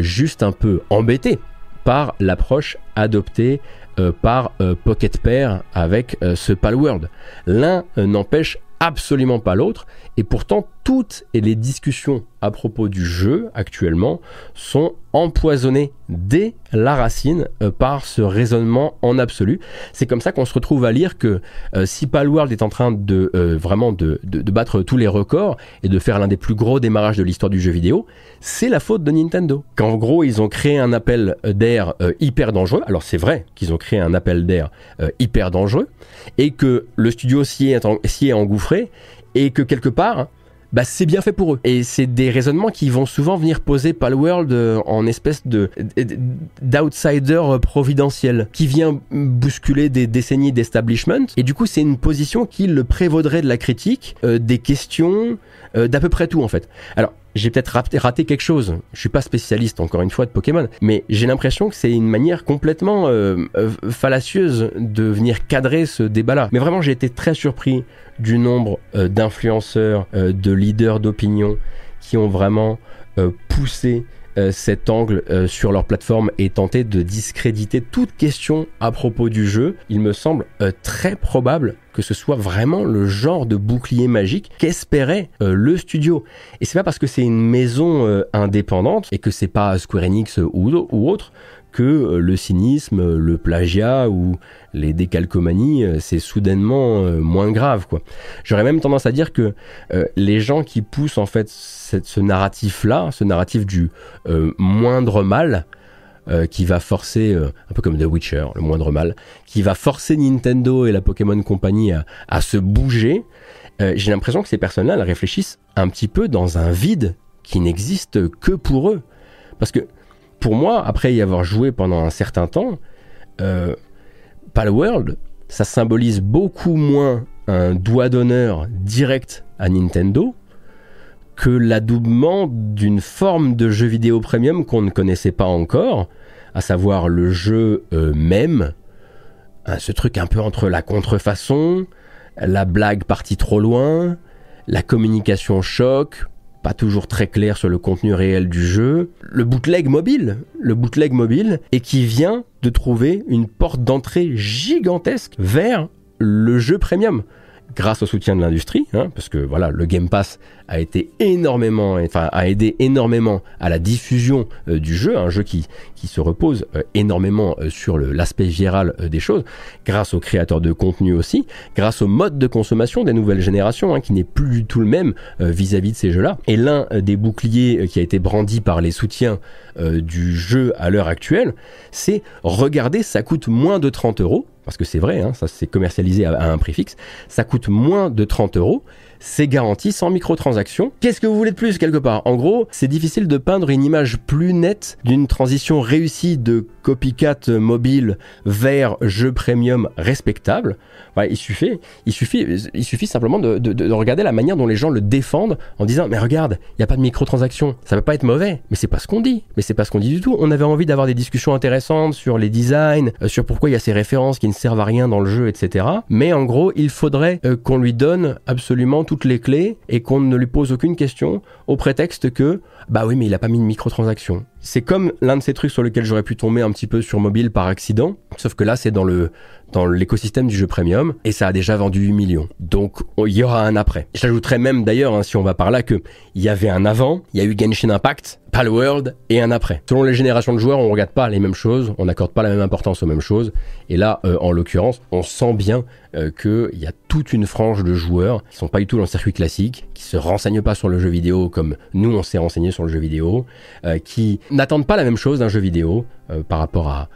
juste un peu embêté par l'approche adoptée euh, par euh, Pocket Pair avec euh, ce Palworld. L'un n'empêche absolument pas l'autre, et pourtant toutes les discussions à propos du jeu actuellement sont empoisonnées dès la racine euh, par ce raisonnement en absolu. C'est comme ça qu'on se retrouve à lire que euh, si Palworld est en train de euh, vraiment de, battre tous les records et de faire l'un des plus gros démarrages de l'histoire du jeu vidéo, c'est la faute de Nintendo. Qu'en gros ils ont créé un appel d'air hyper dangereux. Alors c'est vrai qu'ils ont créé un appel d'air hyper dangereux et que le studio s'y est, est engouffré et que quelque part bah c'est bien fait pour eux. Et c'est des raisonnements qui vont souvent venir poser Palworld euh, en espèce de d'outsider euh, providentiel qui vient bousculer des décennies d'establishment. Et du coup, c'est une position qui le prévaudrait de la critique, euh, des questions, d'à peu près tout en fait. Alors, j'ai peut-être raté, quelque chose. Je suis pas spécialiste encore une fois de Pokémon, mais j'ai l'impression que c'est une manière complètement euh, euh, fallacieuse de venir cadrer ce débat-là. Mais vraiment, j'ai été très surpris du nombre euh, d'influenceurs, de leaders d'opinion qui ont vraiment poussé cet angle euh, sur leur plateforme et tenter de discréditer toute question à propos du jeu, il me semble euh, très probable que ce soit vraiment le genre de bouclier magique qu'espérait le studio. Et c'est pas parce que c'est une maison indépendante et que c'est pas Square Enix ou autre que euh, le cynisme, le plagiat ou les décalcomanies, euh, c'est soudainement euh, moins grave. quoi. J'aurais même tendance à dire que les gens qui poussent en fait ce narratif-là, ce narratif du moindre mal, qui va forcer, un peu comme The Witcher, le moindre mal, qui va forcer Nintendo et la Pokémon Company à, se bouger, j'ai l'impression que ces personnes-là réfléchissent un petit peu dans un vide qui n'existe que pour eux. Parce que pour moi, après y avoir joué pendant un certain temps, euh, Palworld, ça symbolise beaucoup moins un doigt d'honneur direct à Nintendo que l'adoubement d'une forme de jeu vidéo premium qu'on ne connaissait pas encore, à savoir le jeu euh, même, hein, ce truc un peu entre la contrefaçon, la blague partie trop loin, la communication choc, pas toujours très clair sur le contenu réel du jeu, le bootleg mobile, le bootleg mobile, et qui vient de trouver une porte d'entrée gigantesque vers le jeu premium grâce au soutien de l'industrie, hein, parce que voilà, le Game Pass a été énormément, enfin a aidé énormément à la diffusion euh, du jeu, un jeu qui, qui se repose euh, énormément euh, sur l'aspect viral des choses, grâce aux créateurs de contenu aussi, grâce au mode de consommation des nouvelles générations, hein, qui n'est plus du tout le même vis-à-vis de ces jeux-là. Et l'un des boucliers qui a été brandi par les soutiens du jeu à l'heure actuelle, c'est regardez, ça coûte moins de 30 euros parce que c'est vrai, hein, ça c'est commercialisé à, un prix fixe, ça coûte moins de 30 euros, c'est garanti sans microtransactions. Qu'est-ce que vous voulez de plus quelque part? En gros, c'est difficile de peindre une image plus nette d'une transition réussie de copycat mobile vers jeu premium respectable. il suffit, il suffit, il suffit simplement de, regarder la manière dont les gens le défendent en disant mais regarde, il n'y a pas de microtransactions, ça peut pas être mauvais, mais c'est pas ce qu'on dit, mais c'est pas ce qu'on dit du tout. On avait envie d'avoir des discussions intéressantes sur les designs, euh, sur pourquoi il y a ces références qui ne servent à rien dans le jeu, etc. Mais en gros, il faudrait euh, qu'on lui donne absolument toutes les clés et qu'on ne lui pose aucune question au prétexte que bah oui, mais il a pas mis de microtransactions. C'est comme l'un de ces trucs sur lesquels j'aurais pu tomber un petit peu sur mobile par accident, sauf que là c'est dans le dans l'écosystème du jeu premium et ça a déjà vendu 8 millions. Donc il y aura un après. J'ajouterais même d'ailleurs, hein, si on va par là, que il y avait un avant, il y a eu Genshin Impact, Palworld et un après. Selon les générations de joueurs, on regarde pas les mêmes choses, on n'accorde pas la même importance aux mêmes choses. Et là, euh, en l'occurrence, on sent bien euh, qu'il y a toute une frange de joueurs qui sont pas du tout dans le circuit classique, qui se renseignent pas sur le jeu vidéo comme nous on s'est renseigné sur le jeu vidéo, euh, qui n'attendent pas la même chose d'un jeu vidéo par rapport à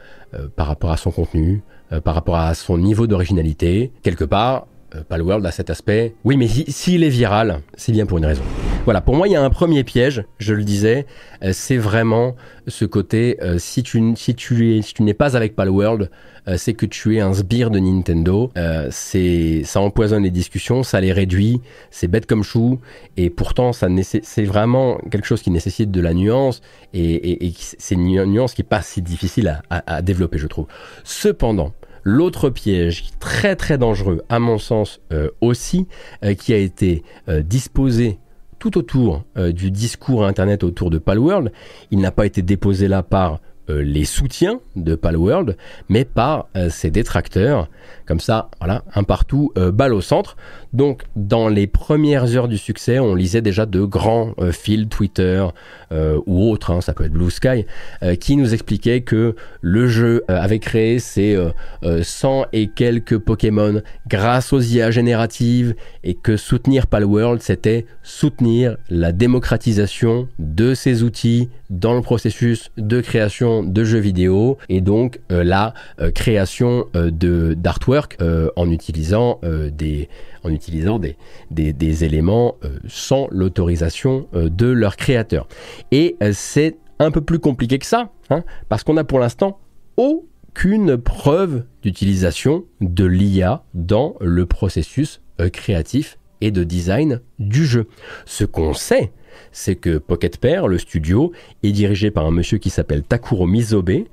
par rapport à son contenu, par rapport à son niveau d'originalité. Quelque part, Palworld a cet aspect. Oui, mais s'il est viral, c'est bien pour une raison. Voilà, pour moi, il y a un premier piège, je le disais, euh, c'est vraiment ce côté, euh, si tu, n'es pas avec Palworld, euh, c'est que tu es un sbire de Nintendo. c'est, ça empoisonne les discussions, ça les réduit, c'est bête comme chou, et pourtant, ça c'est vraiment quelque chose qui nécessite de la nuance, et, c'est une nuance qui n'est pas si difficile à développer, je trouve. Cependant, L'autre piège très très dangereux, à mon sens aussi, qui a été disposé tout autour euh, du discours Internet autour de Palworld. Il n'a pas été déposé là par euh, les soutiens de Palworld, mais par euh, ses détracteurs. Comme ça, voilà, un partout, balle au centre. Donc, dans les premières heures du succès, on lisait déjà de grands fils Twitter ou autres, hein, ça peut être Blue Sky, qui nous expliquaient que le jeu avait créé ses 100 et quelques Pokémon grâce aux IA génératives et que soutenir Palworld, c'était soutenir la démocratisation de ces outils dans le processus de création de jeux vidéo et donc euh, la euh, création euh, de d'artwork en utilisant des en utilisant des, éléments sans l'autorisation de leurs créateurs. Et c'est un peu plus compliqué que ça, hein, parce qu'on a pour l'instant aucune preuve d'utilisation de l'IA dans le processus créatif et de design du jeu. Ce qu'on sait, c'est que Pocket Pair, le studio, est dirigé par un monsieur qui s'appelle Takuro Mizobe,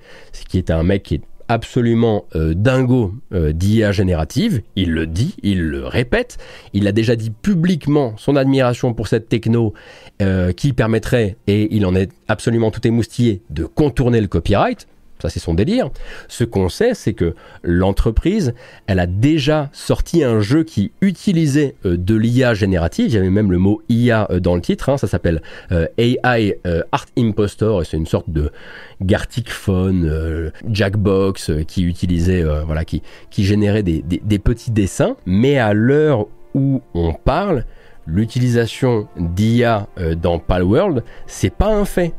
qui est un mec qui est absolument euh, dingo euh, d'IA générative, il le dit, il le répète, il a déjà dit publiquement son admiration pour cette techno euh, qui permettrait, et il en est absolument tout émoustillé, de contourner le copyright, ça c'est son délire. Ce qu'on sait, c'est que l'entreprise, elle a déjà sorti un jeu qui utilisait euh, de l'IA générative. Il y avait même le mot IA euh, dans le titre. Hein. ça s'appelle euh, AI Art Impostor et c'est une sorte de Gartic Phone, Jackbox qui utilisait, voilà, qui, qui générait des, des petits dessins. Mais à l'heure où on parle, l'utilisation d'IA dans Palworld, c'est pas un fait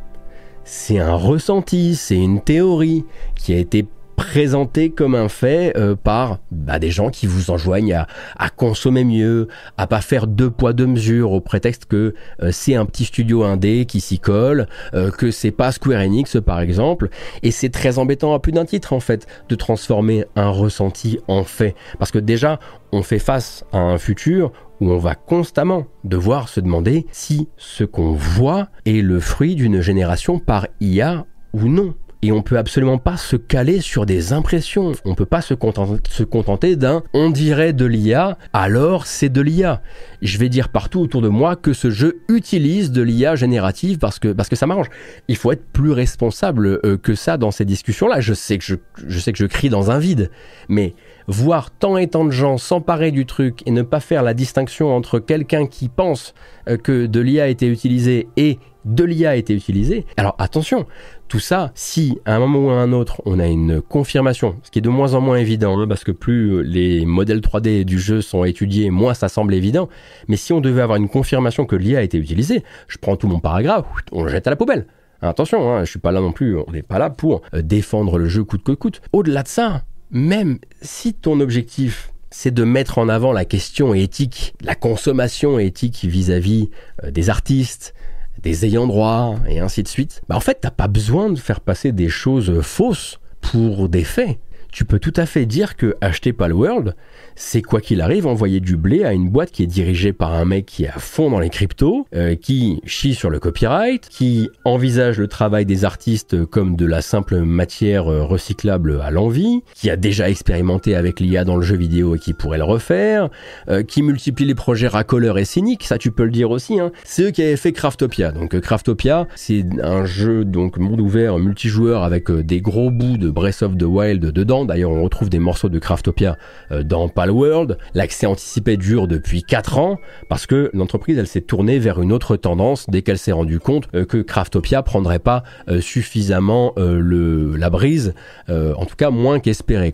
c'est un ressenti, c'est une théorie qui a été présentée comme un fait euh, par bah, des gens qui vous enjoignent à, consommer mieux, à pas faire deux poids deux mesures au prétexte que euh, c'est un petit studio indé qui s'y colle, euh, que c'est pas Square Enix par exemple, et c'est très embêtant à plus d'un titre en fait de transformer un ressenti en fait, parce que déjà on fait face à un futur où on va constamment devoir se demander si ce qu'on voit est le fruit d'une génération par IA ou non. et on peut absolument pas se caler sur des impressions. On peut pas se contenter, d'un on dirait de l'IA, alors c'est de l'IA. Je vais dire partout autour de moi que ce jeu utilise de l'IA générative parce que, parce que ça m'arrange. Il faut être plus responsable euh, que ça dans ces discussions-là. Je sais que je, je sais que je crie dans un vide, mais voir tant et tant de gens s'emparer du truc et ne pas faire la distinction entre quelqu'un qui pense euh, que de l'IA a été utilisé et de l'IA a été utilisé. Alors attention, tout ça, si à un moment ou à un autre on a une confirmation, ce qui est de moins en moins évident, hein, parce que plus les modèles 3D du jeu sont étudiés, moins ça semble évident, mais si on devait avoir une confirmation que l'IA a été utilisée, je prends tout mon paragraphe, on le jette à la poubelle. Attention, hein, je suis pas là non plus, on n'est pas là pour euh, défendre le jeu coûte que coûte. Au-delà de ça, même si ton objectif c'est de mettre en avant la question éthique, la consommation éthique vis-à-vis euh, des artistes, des ayants droit et ainsi de suite, bah en fait, t'as pas besoin de faire passer des choses fausses pour des faits. Tu peux tout à fait dire que acheter Palworld, c'est quoi qu'il arrive envoyer du blé à une boîte qui est dirigée par un mec qui est à fond dans les cryptos, euh, qui chie sur le copyright, qui envisage le travail des artistes comme de la simple matière euh, recyclable à l'envie, qui a déjà expérimenté avec l'IA dans le jeu vidéo et qui pourrait le refaire, euh, qui multiplie les projets racoleurs et cyniques, ça tu peux le dire aussi. Hein. C'est eux qui avaient fait Craftopia. Donc Craftopia, c'est un jeu donc monde ouvert multijoueur avec des gros bouts de Breath of the Wild dedans. D'ailleurs, on retrouve des morceaux de Craftopia dans World, L'accès anticipé dure depuis 4 ans parce que l'entreprise elle s'est tournée vers une autre tendance dès qu'elle s'est rendue compte euh, que Craftopia prendrait pas euh, suffisamment euh, la brise, en tout cas moins qu'espéré.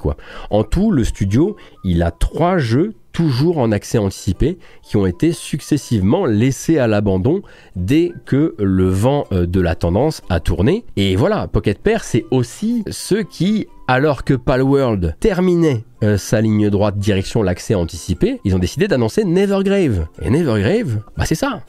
En tout, le studio, il a trois jeux toujours en accès anticipé, qui ont été successivement laissés à l'abandon dès que le vent de la tendance a tourné. Et voilà, Pocket Pair, c'est aussi ceux qui alors que Palworld terminait euh, sa ligne droite direction l'accès anticipé, ils ont décidé d'annoncer Nevergrave. Et Nevergrave, bah c'est ça.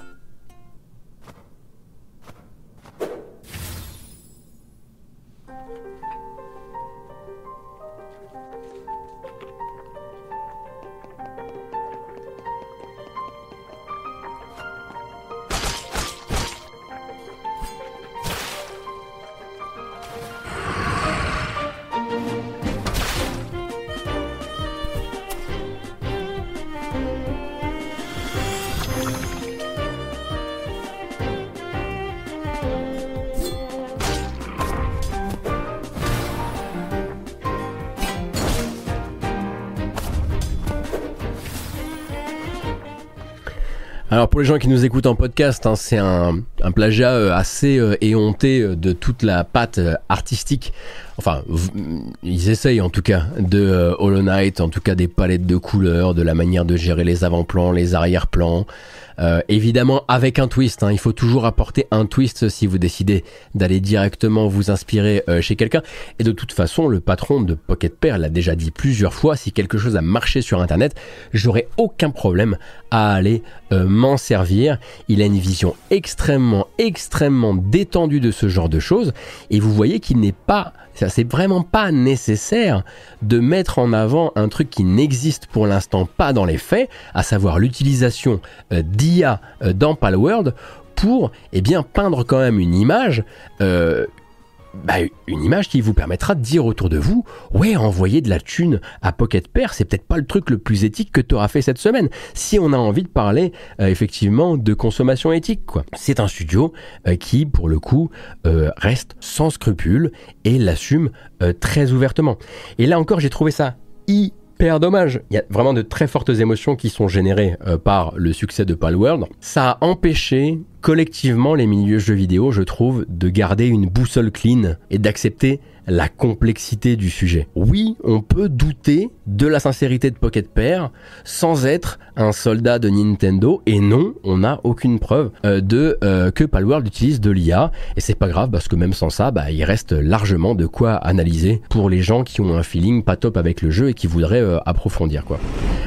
Alors pour les gens qui nous écoutent en podcast, hein, c'est un, plagiat euh, assez euh, éhonté euh, de toute la patte artistique. Enfin, ils essayent en tout cas de Hollow Knight, en tout cas des palettes de couleurs, de la manière de gérer les avant-plans, les arrière-plans, euh, évidemment avec un twist, hein. il faut toujours apporter un twist si vous décidez d'aller directement vous inspirer euh, chez quelqu'un. Et de toute façon, le patron de Pocket Pair l'a déjà dit plusieurs fois, si quelque chose a marché sur Internet, j'aurais aucun problème à aller euh, m'en servir. Il a une vision extrêmement, extrêmement détendue de ce genre de choses. Et vous voyez qu'il n'est pas c'est vraiment pas nécessaire de mettre en avant un truc qui n'existe pour l'instant pas dans les faits, à savoir l'utilisation euh, d'IA euh, dans Palworld pour eh peindre quand même une image euh, bah, une image qui vous permettra de dire autour de vous ouais envoyer de la thune à Pocket Pair c'est peut-être pas le truc le plus éthique que tu auras fait cette semaine si on a envie de parler euh, effectivement de consommation éthique quoi c'est un studio euh, qui pour le coup euh, reste sans scrupules et l'assume très ouvertement et là encore j'ai trouvé ça hyper dommage. Il y a vraiment de très fortes émotions qui sont générées par le succès de Palworld. Ça a empêché collectivement les milieux jeux vidéo, je trouve, de garder une boussole clean et d'accepter la complexité du sujet. Oui, on peut douter de la sincérité de Pocket Pair sans être un soldat de Nintendo et non, on n'a aucune preuve euh, de euh, que Palworld utilise de l'IA et c'est pas grave parce que même sans ça, bah, il reste largement de quoi analyser pour les gens qui ont un feeling pas top avec le jeu et qui voudraient euh, approfondir.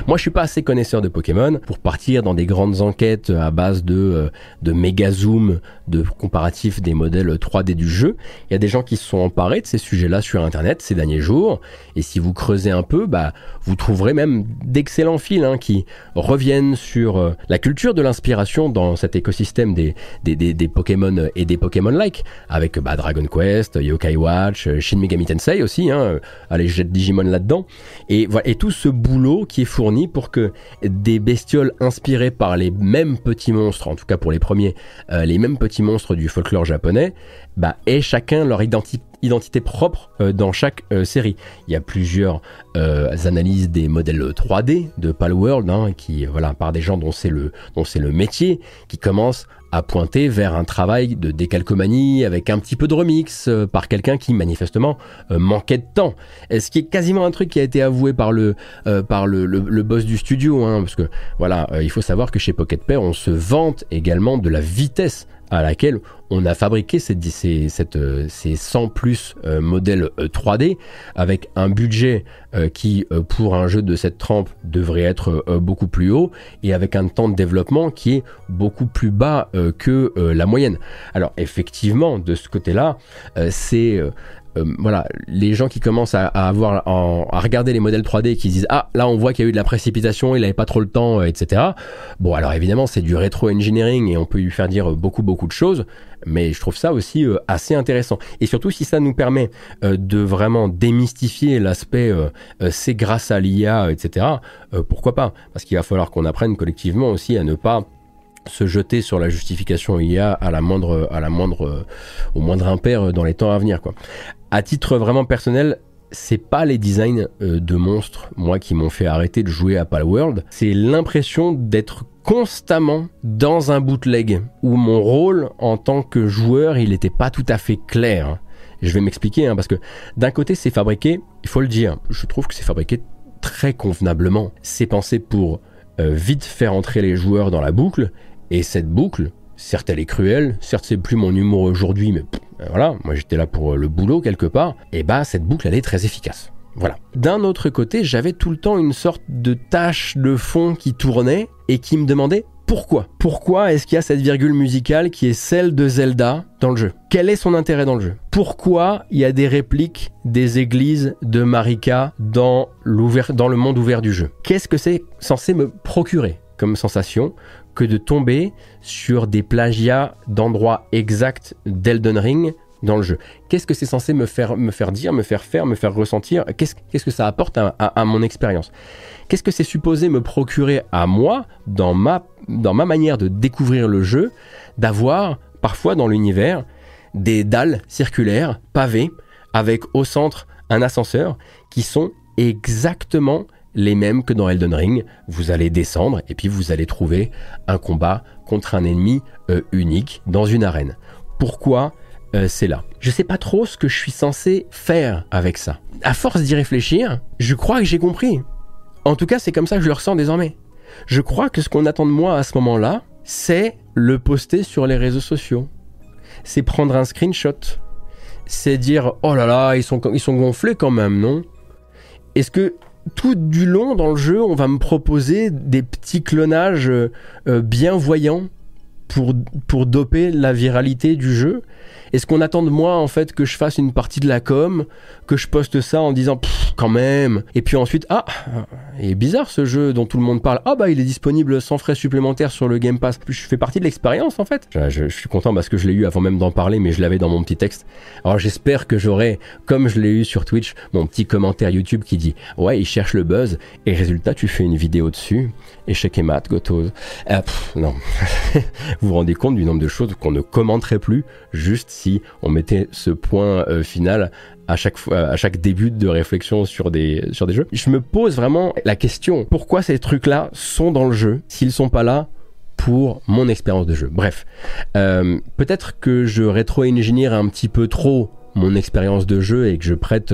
Moi, je suis pas assez connaisseur de Pokémon pour partir dans des grandes enquêtes à base de de méga zoom de comparatif des modèles 3D du jeu. Il y a des gens qui se sont emparés de ces sujets-là sur Internet ces derniers jours. Et si vous creusez un peu, bah, vous trouverez même d'excellents fils hein, qui reviennent sur euh, la culture de l'inspiration dans cet écosystème des, des, des, Pokémon et des Pokémon-like, avec bah, Dragon Quest, Yokai Watch, Shin Megami Tensei aussi, hein, allez, jette Digimon là-dedans. Et, voilà, et tout ce boulot qui est fourni pour que des bestioles inspirées par les mêmes petits monstres, en tout cas pour les premiers, euh, les mêmes petits monstres du folklore japonais, bah, aient chacun leur identité propre euh, dans chaque euh, série. Il y a plusieurs analyses des modèles 3D de Palworld, hein, qui, voilà, par des gens dont c'est le, dont le métier, qui commencent à pointer vers un travail de décalcomanie avec un petit peu de remix euh, par quelqu'un qui manifestement euh, manquait de temps. Ce qui est quasiment un truc qui a été avoué par le, euh, par le, le, boss du studio, hein, parce que voilà, il faut savoir que chez Pocket Pair, on se vante également de la vitesse à laquelle on a fabriqué ces, ces, ces 100 plus modèles 3D avec un budget qui, pour un jeu de cette trempe, devrait être beaucoup plus haut et avec un temps de développement qui est beaucoup plus bas que la moyenne. Alors effectivement, de ce côté-là, c'est euh, voilà, les gens qui commencent à, avoir, à regarder les modèles 3D et qui disent ah là on voit qu'il y a eu de la précipitation, il n'avait pas trop le temps, euh, etc. Bon alors évidemment c'est du rétro engineering et on peut lui faire dire beaucoup beaucoup de choses, mais je trouve ça aussi euh, assez intéressant. Et surtout si ça nous permet de vraiment démystifier l'aspect c'est grâce à l'IA, etc. pourquoi pas? Parce qu'il va falloir qu'on apprenne collectivement aussi à ne pas se jeter sur la justification IA à la moindre, à la moindre, au moindre impair dans les temps à venir. Quoi. À titre vraiment personnel, c'est pas les designs euh, de monstres, moi, qui m'ont fait arrêter de jouer à Palworld. C'est l'impression d'être constamment dans un bootleg où mon rôle en tant que joueur, il n'était pas tout à fait clair. Je vais m'expliquer, hein, parce que d'un côté, c'est fabriqué, il faut le dire, je trouve que c'est fabriqué très convenablement. C'est pensé pour euh, vite faire entrer les joueurs dans la boucle, et cette boucle, certes elle est cruelle, certes c'est plus mon humour aujourd'hui, mais euh, voilà, moi j'étais là pour euh, le boulot quelque part, et bah cette boucle elle est très efficace. Voilà. D'un autre côté, j'avais tout le temps une sorte de tâche de fond qui tournait et qui me demandait pourquoi? Pourquoi est-ce qu'il y a cette virgule musicale qui est celle de Zelda dans le jeu? Quel est son intérêt dans le jeu? Pourquoi il y a des répliques des églises de Marika dans le monde ouvert du jeu? Qu'est-ce que c'est censé me procurer comme sensation que de tomber sur des plagiats d'endroits exacts d'Elden Ring dans le jeu. Qu'est-ce que c'est censé me faire, me faire dire, me faire faire, me faire ressentir? Qu'est-ce que ça apporte à, mon expérience? Qu'est-ce que c'est supposé me procurer à moi, dans ma, dans ma manière de découvrir le jeu, d'avoir parfois dans l'univers des dalles circulaires, pavées, avec au centre un ascenseur, qui sont exactement les mêmes que dans Elden Ring. Vous allez descendre et puis vous allez trouver un combat contre un ennemi euh, unique dans une arène. Pourquoi euh, c'est là? Je sais pas trop ce que je suis censé faire avec ça. À force d'y réfléchir, je crois que j'ai compris. En tout cas, c'est comme ça que je le ressens désormais. Je crois que ce qu'on attend de moi à ce moment-là, c'est le poster sur les réseaux sociaux. C'est prendre un screenshot. C'est dire oh là là, ils sont, ils sont gonflés quand même, non? Est-ce que tout du long dans le jeu, on va me proposer des petits clonages euh, euh, bienvoyants pour, pour doper la viralité du jeu est-ce qu'on attend de moi en fait que je fasse une partie de la com, que je poste ça en disant quand même, et puis ensuite ah, il est bizarre ce jeu dont tout le monde parle. Ah bah il est disponible sans frais supplémentaires sur le Game Pass. Je fais partie de l'expérience en fait. Je, suis content parce que je l'ai eu avant même d'en parler, mais je l'avais dans mon petit texte. Alors j'espère que j'aurai, comme je l'ai eu sur Twitch, mon petit commentaire YouTube qui dit ouais il cherche le buzz et résultat tu fais une vidéo dessus. Échec et mat, Gotos. Ah, non, [LAUGHS] vous vous rendez compte du nombre de choses qu'on ne commenterait plus juste si on mettait ce point euh, final à chaque à chaque début de réflexion sur des, sur des jeux. Je me pose vraiment la question, pourquoi ces trucs-là sont dans le jeu s'ils sont pas là pour mon expérience de jeu? Bref, euh, peut-être que je rétro-ingénière un petit peu trop mon expérience de jeu et que je prête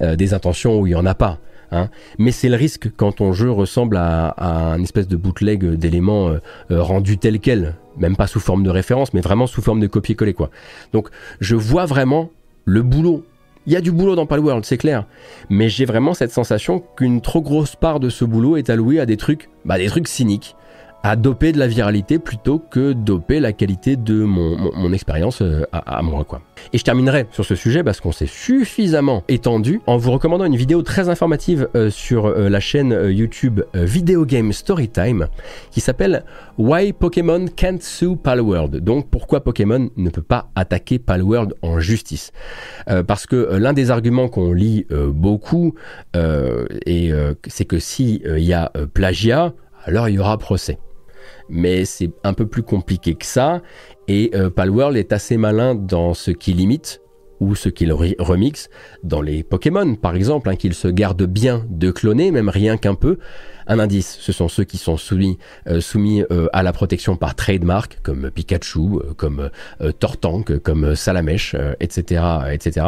euh, des intentions où il y en a pas. Hein. Mais c'est le risque quand ton jeu ressemble à, un espèce de bootleg d'éléments rendus tels quels même pas sous forme de référence, mais vraiment sous forme de copier-coller quoi. Donc je vois vraiment le boulot. Il y a du boulot dans Palworld, c'est clair, mais j'ai vraiment cette sensation qu'une trop grosse part de ce boulot est allouée à des trucs, bah des trucs cyniques, à doper de la viralité plutôt que doper la qualité de mon, expérience euh, à, moi. Quoi. Et je terminerai sur ce sujet parce qu'on s'est suffisamment étendu en vous recommandant une vidéo très informative euh, sur euh, la chaîne YouTube Video Game Storytime qui s'appelle Why Pokémon Can't Sue Palworld. Donc pourquoi Pokémon ne peut pas attaquer Palworld en justice? Parce que l'un des arguments qu'on lit beaucoup, c'est que s'il y a plagiat, alors il y aura procès mais c'est un peu plus compliqué que ça. Et euh, Palworld est assez malin dans ce qu'il limite ou ce qu'il remixe dans les Pokémon, par exemple, hein, qu'il se garde bien de cloner, même rien qu'un peu. Un indice, ce sont ceux qui sont soumis, euh, euh, à la protection par trademark, comme Pikachu, comme Tortank, comme Salamèche, etc., etc.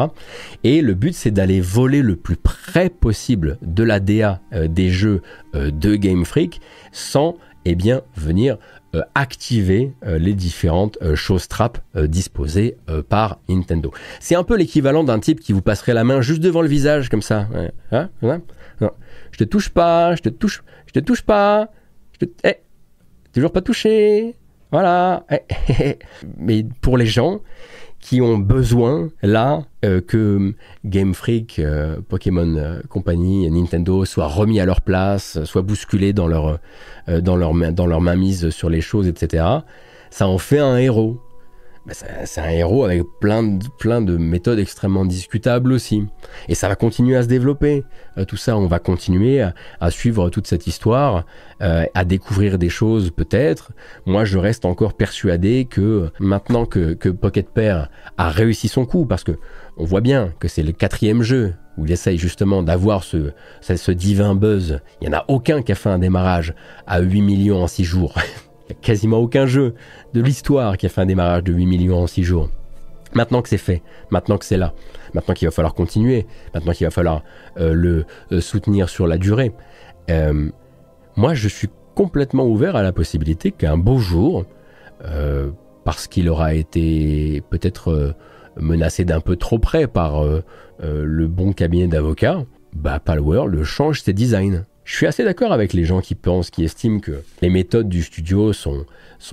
Et le but, c'est d'aller voler le plus près possible de la DA des jeux de Game Freak sans eh bien, venir euh, activer euh, les différentes euh, choses trap disposées par Nintendo. C'est un peu l'équivalent d'un type qui vous passerait la main juste devant le visage comme ça. Hein, hein, je te touche pas, je te touche, je te touche pas, je te, eh, toujours pas touché. Voilà. Eh, [LAUGHS] Mais pour les gens, qui ont besoin là euh, que Game Freak, euh, Pokémon euh, Company, Nintendo soient remis à leur place, soient bousculés dans leur, dans leur, dans leur mainmise sur les choses, etc. Ça en fait un héros. Bah, c'est un héros avec plein de, plein de méthodes extrêmement discutables aussi. Et ça va continuer à se développer. Euh, tout ça, on va continuer à, suivre toute cette histoire, euh, à découvrir des choses peut-être. Moi, je reste encore persuadé que maintenant que, Pocket Pair a réussi son coup, parce que on voit bien que c'est le quatrième jeu où il essaye justement d'avoir ce, ce, divin buzz. Il n'y en a aucun qui a fait un démarrage à 8 millions en 6 jours. [LAUGHS] Il n'y a quasiment aucun jeu de l'histoire qui a fait un démarrage de 8 millions en 6 jours. Maintenant que c'est fait, maintenant que c'est là, maintenant qu'il va falloir continuer, maintenant qu'il va falloir euh, le euh, soutenir sur la durée, euh, moi je suis complètement ouvert à la possibilité qu'un beau jour, parce qu'il aura été peut-être menacé d'un peu trop près par le bon cabinet d'avocats, bah Palworld change ses designs. Je suis assez d'accord avec les gens qui pensent, qui estiment que les méthodes du studio sont,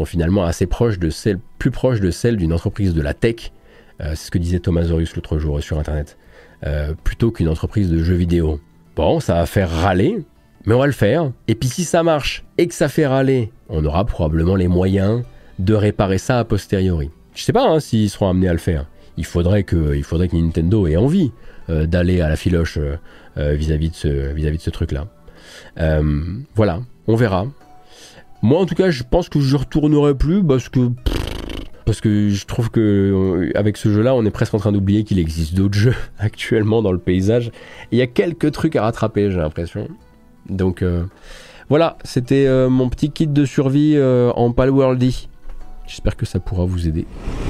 finalement assez proches de celles, plus proches de celles d'une entreprise de la tech. Euh, c'est ce que disait Thomas Zorus l'autre jour sur Internet. Euh, plutôt qu'une entreprise de jeux vidéo. Bon, ça va faire râler, mais on va le faire. Et puis si ça marche et que ça fait râler, on aura probablement les moyens de réparer ça a posteriori. Je sais pas hein, s'ils seront amenés à le faire. Il faudrait que, Nintendo ait envie euh, d'aller à la filoche vis-à-vis de ce truc-là. Euh, voilà, on verra. Moi, en tout cas, je pense que je retournerai plus parce que parce que je trouve que euh, avec ce jeu-là, on est presque en train d'oublier qu'il existe d'autres [LAUGHS] jeux actuellement dans le paysage. Il y a quelques trucs à rattraper, j'ai l'impression. Donc euh, voilà, c'était mon petit kit de survie en Palworldy. J'espère que ça pourra vous aider.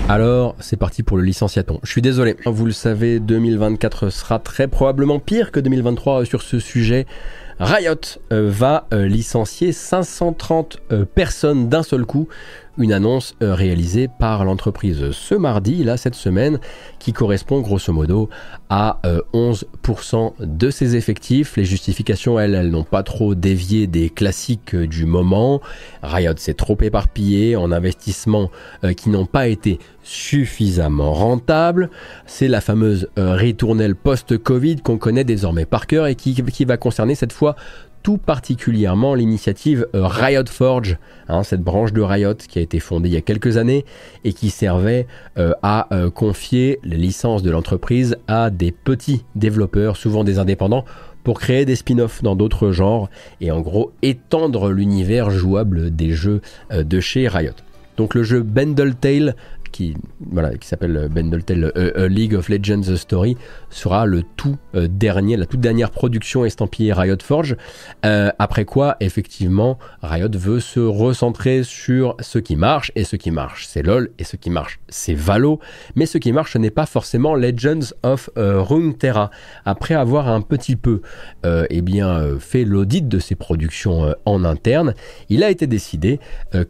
Alors, c'est parti pour le licenciaton. Je suis désolé, vous le savez, 2024 sera très probablement pire que 2023 sur ce sujet. Riot euh, va euh, licencier 530 euh, personnes d'un seul coup une annonce réalisée par l'entreprise ce mardi, là, cette semaine, qui correspond grosso modo à 11% euh, de ses effectifs. Les justifications, elles, elles n'ont pas trop dévié des classiques du moment. Riot s'est trop éparpillé en investissements qui n'ont pas été suffisamment rentables. C'est la fameuse ritournelle post-Covid qu'on connaît désormais par cœur et qui, va concerner cette fois tout particulièrement l'initiative euh, Riot Forge, hein, cette branche de Riot qui a été fondée il y a quelques années et qui servait euh, à euh, confier les licences de l'entreprise à des petits développeurs, souvent des indépendants, pour créer des spin-offs dans d'autres genres et en gros étendre l'univers jouable des jeux de chez Riot. Donc le jeu Bendel Tale qui, voilà, qui s'appelle Bendel League of Legends Story, sera le tout euh, dernier, la toute dernière production estampillée Riot Forge. Euh, après quoi, effectivement, Riot veut se recentrer sur ce qui marche, et ce qui marche, c'est LoL, et ce qui marche, c'est Valo, mais ce qui marche, ce n'est pas forcément Legends of euh, Runeterra. Après avoir un petit peu eh bien, fait l'audit de ces productions en interne, il a été décidé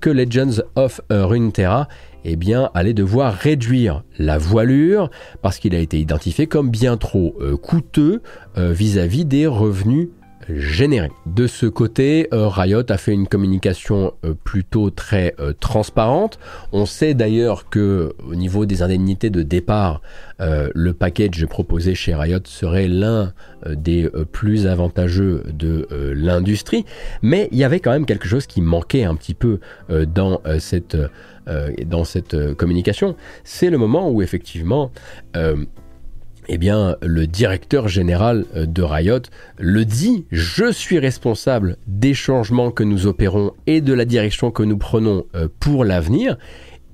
que Legends of Runeterra eh bien, allait devoir réduire la voilure parce qu'il a été identifié comme bien trop euh, coûteux euh, vis-à-vis des revenus générer. De ce côté, euh, Riot a fait une communication plutôt très transparente. On sait d'ailleurs que au niveau des indemnités de départ, le package proposé chez Riot serait l'un des plus avantageux de l'industrie, mais il y avait quand même quelque chose qui manquait un petit peu dans cette dans cette communication. C'est le moment où effectivement eh bien, le directeur général euh, de Riot le dit, je suis responsable des changements que nous opérons et de la direction que nous prenons euh, pour l'avenir.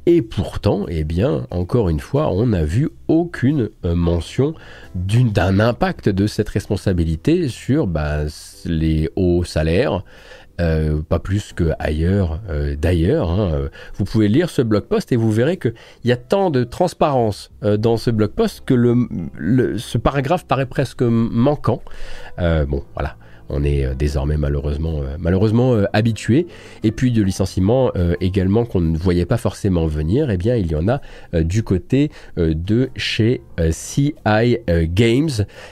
Et pourtant, eh encore une fois, on n'a vu aucune euh, mention d'un impact de cette responsabilité sur bah, les hauts salaires, euh, pas plus que ailleurs, euh, d'ailleurs. Hein. Vous pouvez lire ce blog post et vous verrez qu'il y a tant de transparence euh, dans ce blog post que ce paragraphe paraît presque manquant. bon, voilà on est euh, désormais malheureusement, euh, malheureusement euh, habitué. Et puis de licenciements également qu'on ne voyait pas forcément venir, eh bien il y en a du côté de chez CI Games.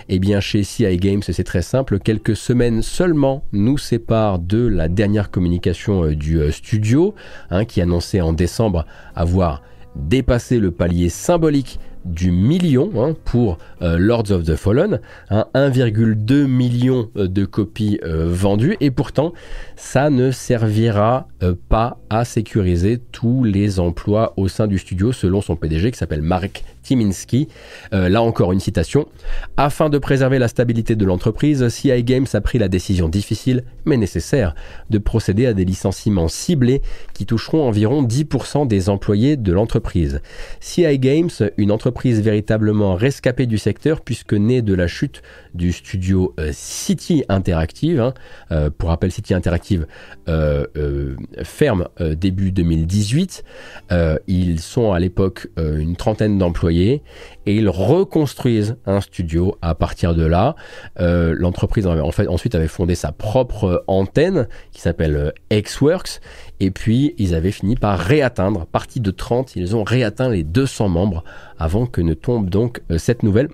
Eh bien chez CI Games, c'est très simple, quelques semaines seulement nous séparent de la dernière communication du studio, hein, qui annonçait en décembre avoir dépassé le palier symbolique du million hein, pour euh, Lords of the Fallen, 1,2 million euh, de copies euh, vendues, et pourtant ça ne servira pas à sécuriser tous les emplois au sein du studio selon son PDG qui s'appelle Mark Timinski. là encore une citation. Afin de préserver la stabilité de l'entreprise, CI Games a pris la décision difficile mais nécessaire de procéder à des licenciements ciblés qui toucheront environ 10% des employés de l'entreprise. CI Games, une entreprise véritablement rescapée du secteur puisque née de la chute du studio euh, City Interactive, hein, euh, pour rappel City Interactive euh, ferme début 2018, ils sont à l'époque une trentaine d'employés et ils reconstruisent un studio à partir de là. L'entreprise en fait ensuite avait fondé sa propre antenne qui s'appelle Xworks et puis ils avaient fini par réatteindre, partie de 30, ils ont réatteint les 200 membres avant que ne tombe donc cette nouvelle.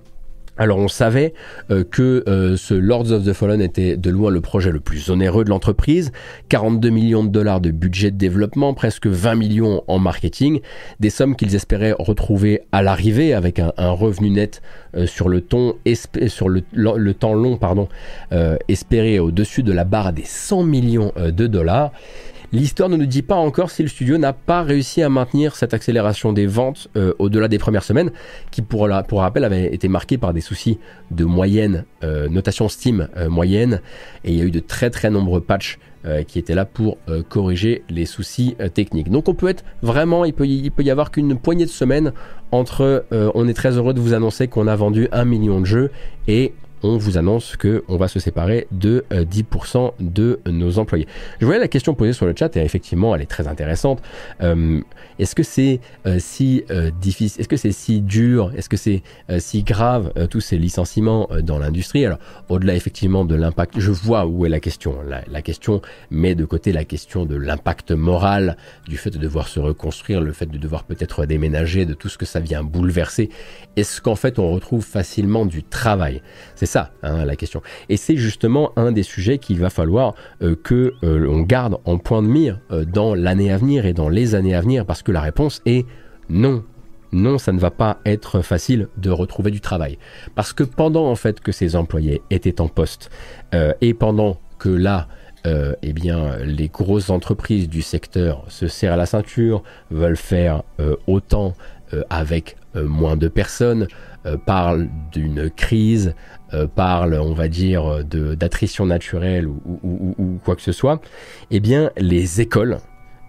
Alors on savait euh, que euh, ce Lords of the Fallen était de loin le projet le plus onéreux de l'entreprise, 42 millions de dollars de budget de développement, presque 20 millions en marketing, des sommes qu'ils espéraient retrouver à l'arrivée avec un, revenu net euh, sur le temps long espéré au-dessus de la barre des 100 millions de dollars. L'histoire ne nous dit pas encore si le studio n'a pas réussi à maintenir cette accélération des ventes euh, au-delà des premières semaines, qui pour, rappel avait été marquée par des soucis de moyenne, euh, notation Steam euh, moyenne, et il y a eu de très très nombreux patchs qui étaient là pour corriger les soucis techniques. Donc on peut être vraiment, il peut y avoir qu'une poignée de semaines entre on est très heureux de vous annoncer qu'on a vendu un million de jeux et on vous annonce que on va se séparer de 10% euh, de nos employés. Je voyais la question posée sur le chat et effectivement elle est très intéressante. Euh, est-ce que c'est euh, si difficile, est-ce que c'est si dur, est-ce que c'est si grave tous ces licenciements dans l'industrie? Alors au-delà effectivement de l'impact, je vois où est la question. La, question met de côté la question de l'impact moral du fait de devoir se reconstruire, le fait de devoir peut-être déménager, de tout ce que ça vient bouleverser. Est-ce qu'en fait on retrouve facilement du travail? Ça hein, la question. Et c'est justement un des sujets qu'il va falloir euh, que euh, on garde en point de mire euh, dans l'année à venir et dans les années à venir, parce que la réponse est non. Non, ça ne va pas être facile de retrouver du travail. Parce que pendant en fait que ces employés étaient en poste et pendant que là, eh bien, les grosses entreprises du secteur se serrent la ceinture, veulent faire autant avec moins de personnes, parlent d'une crise, euh, parle, on va dire, d'attrition naturelle ou, quoi que ce soit, eh bien, les écoles,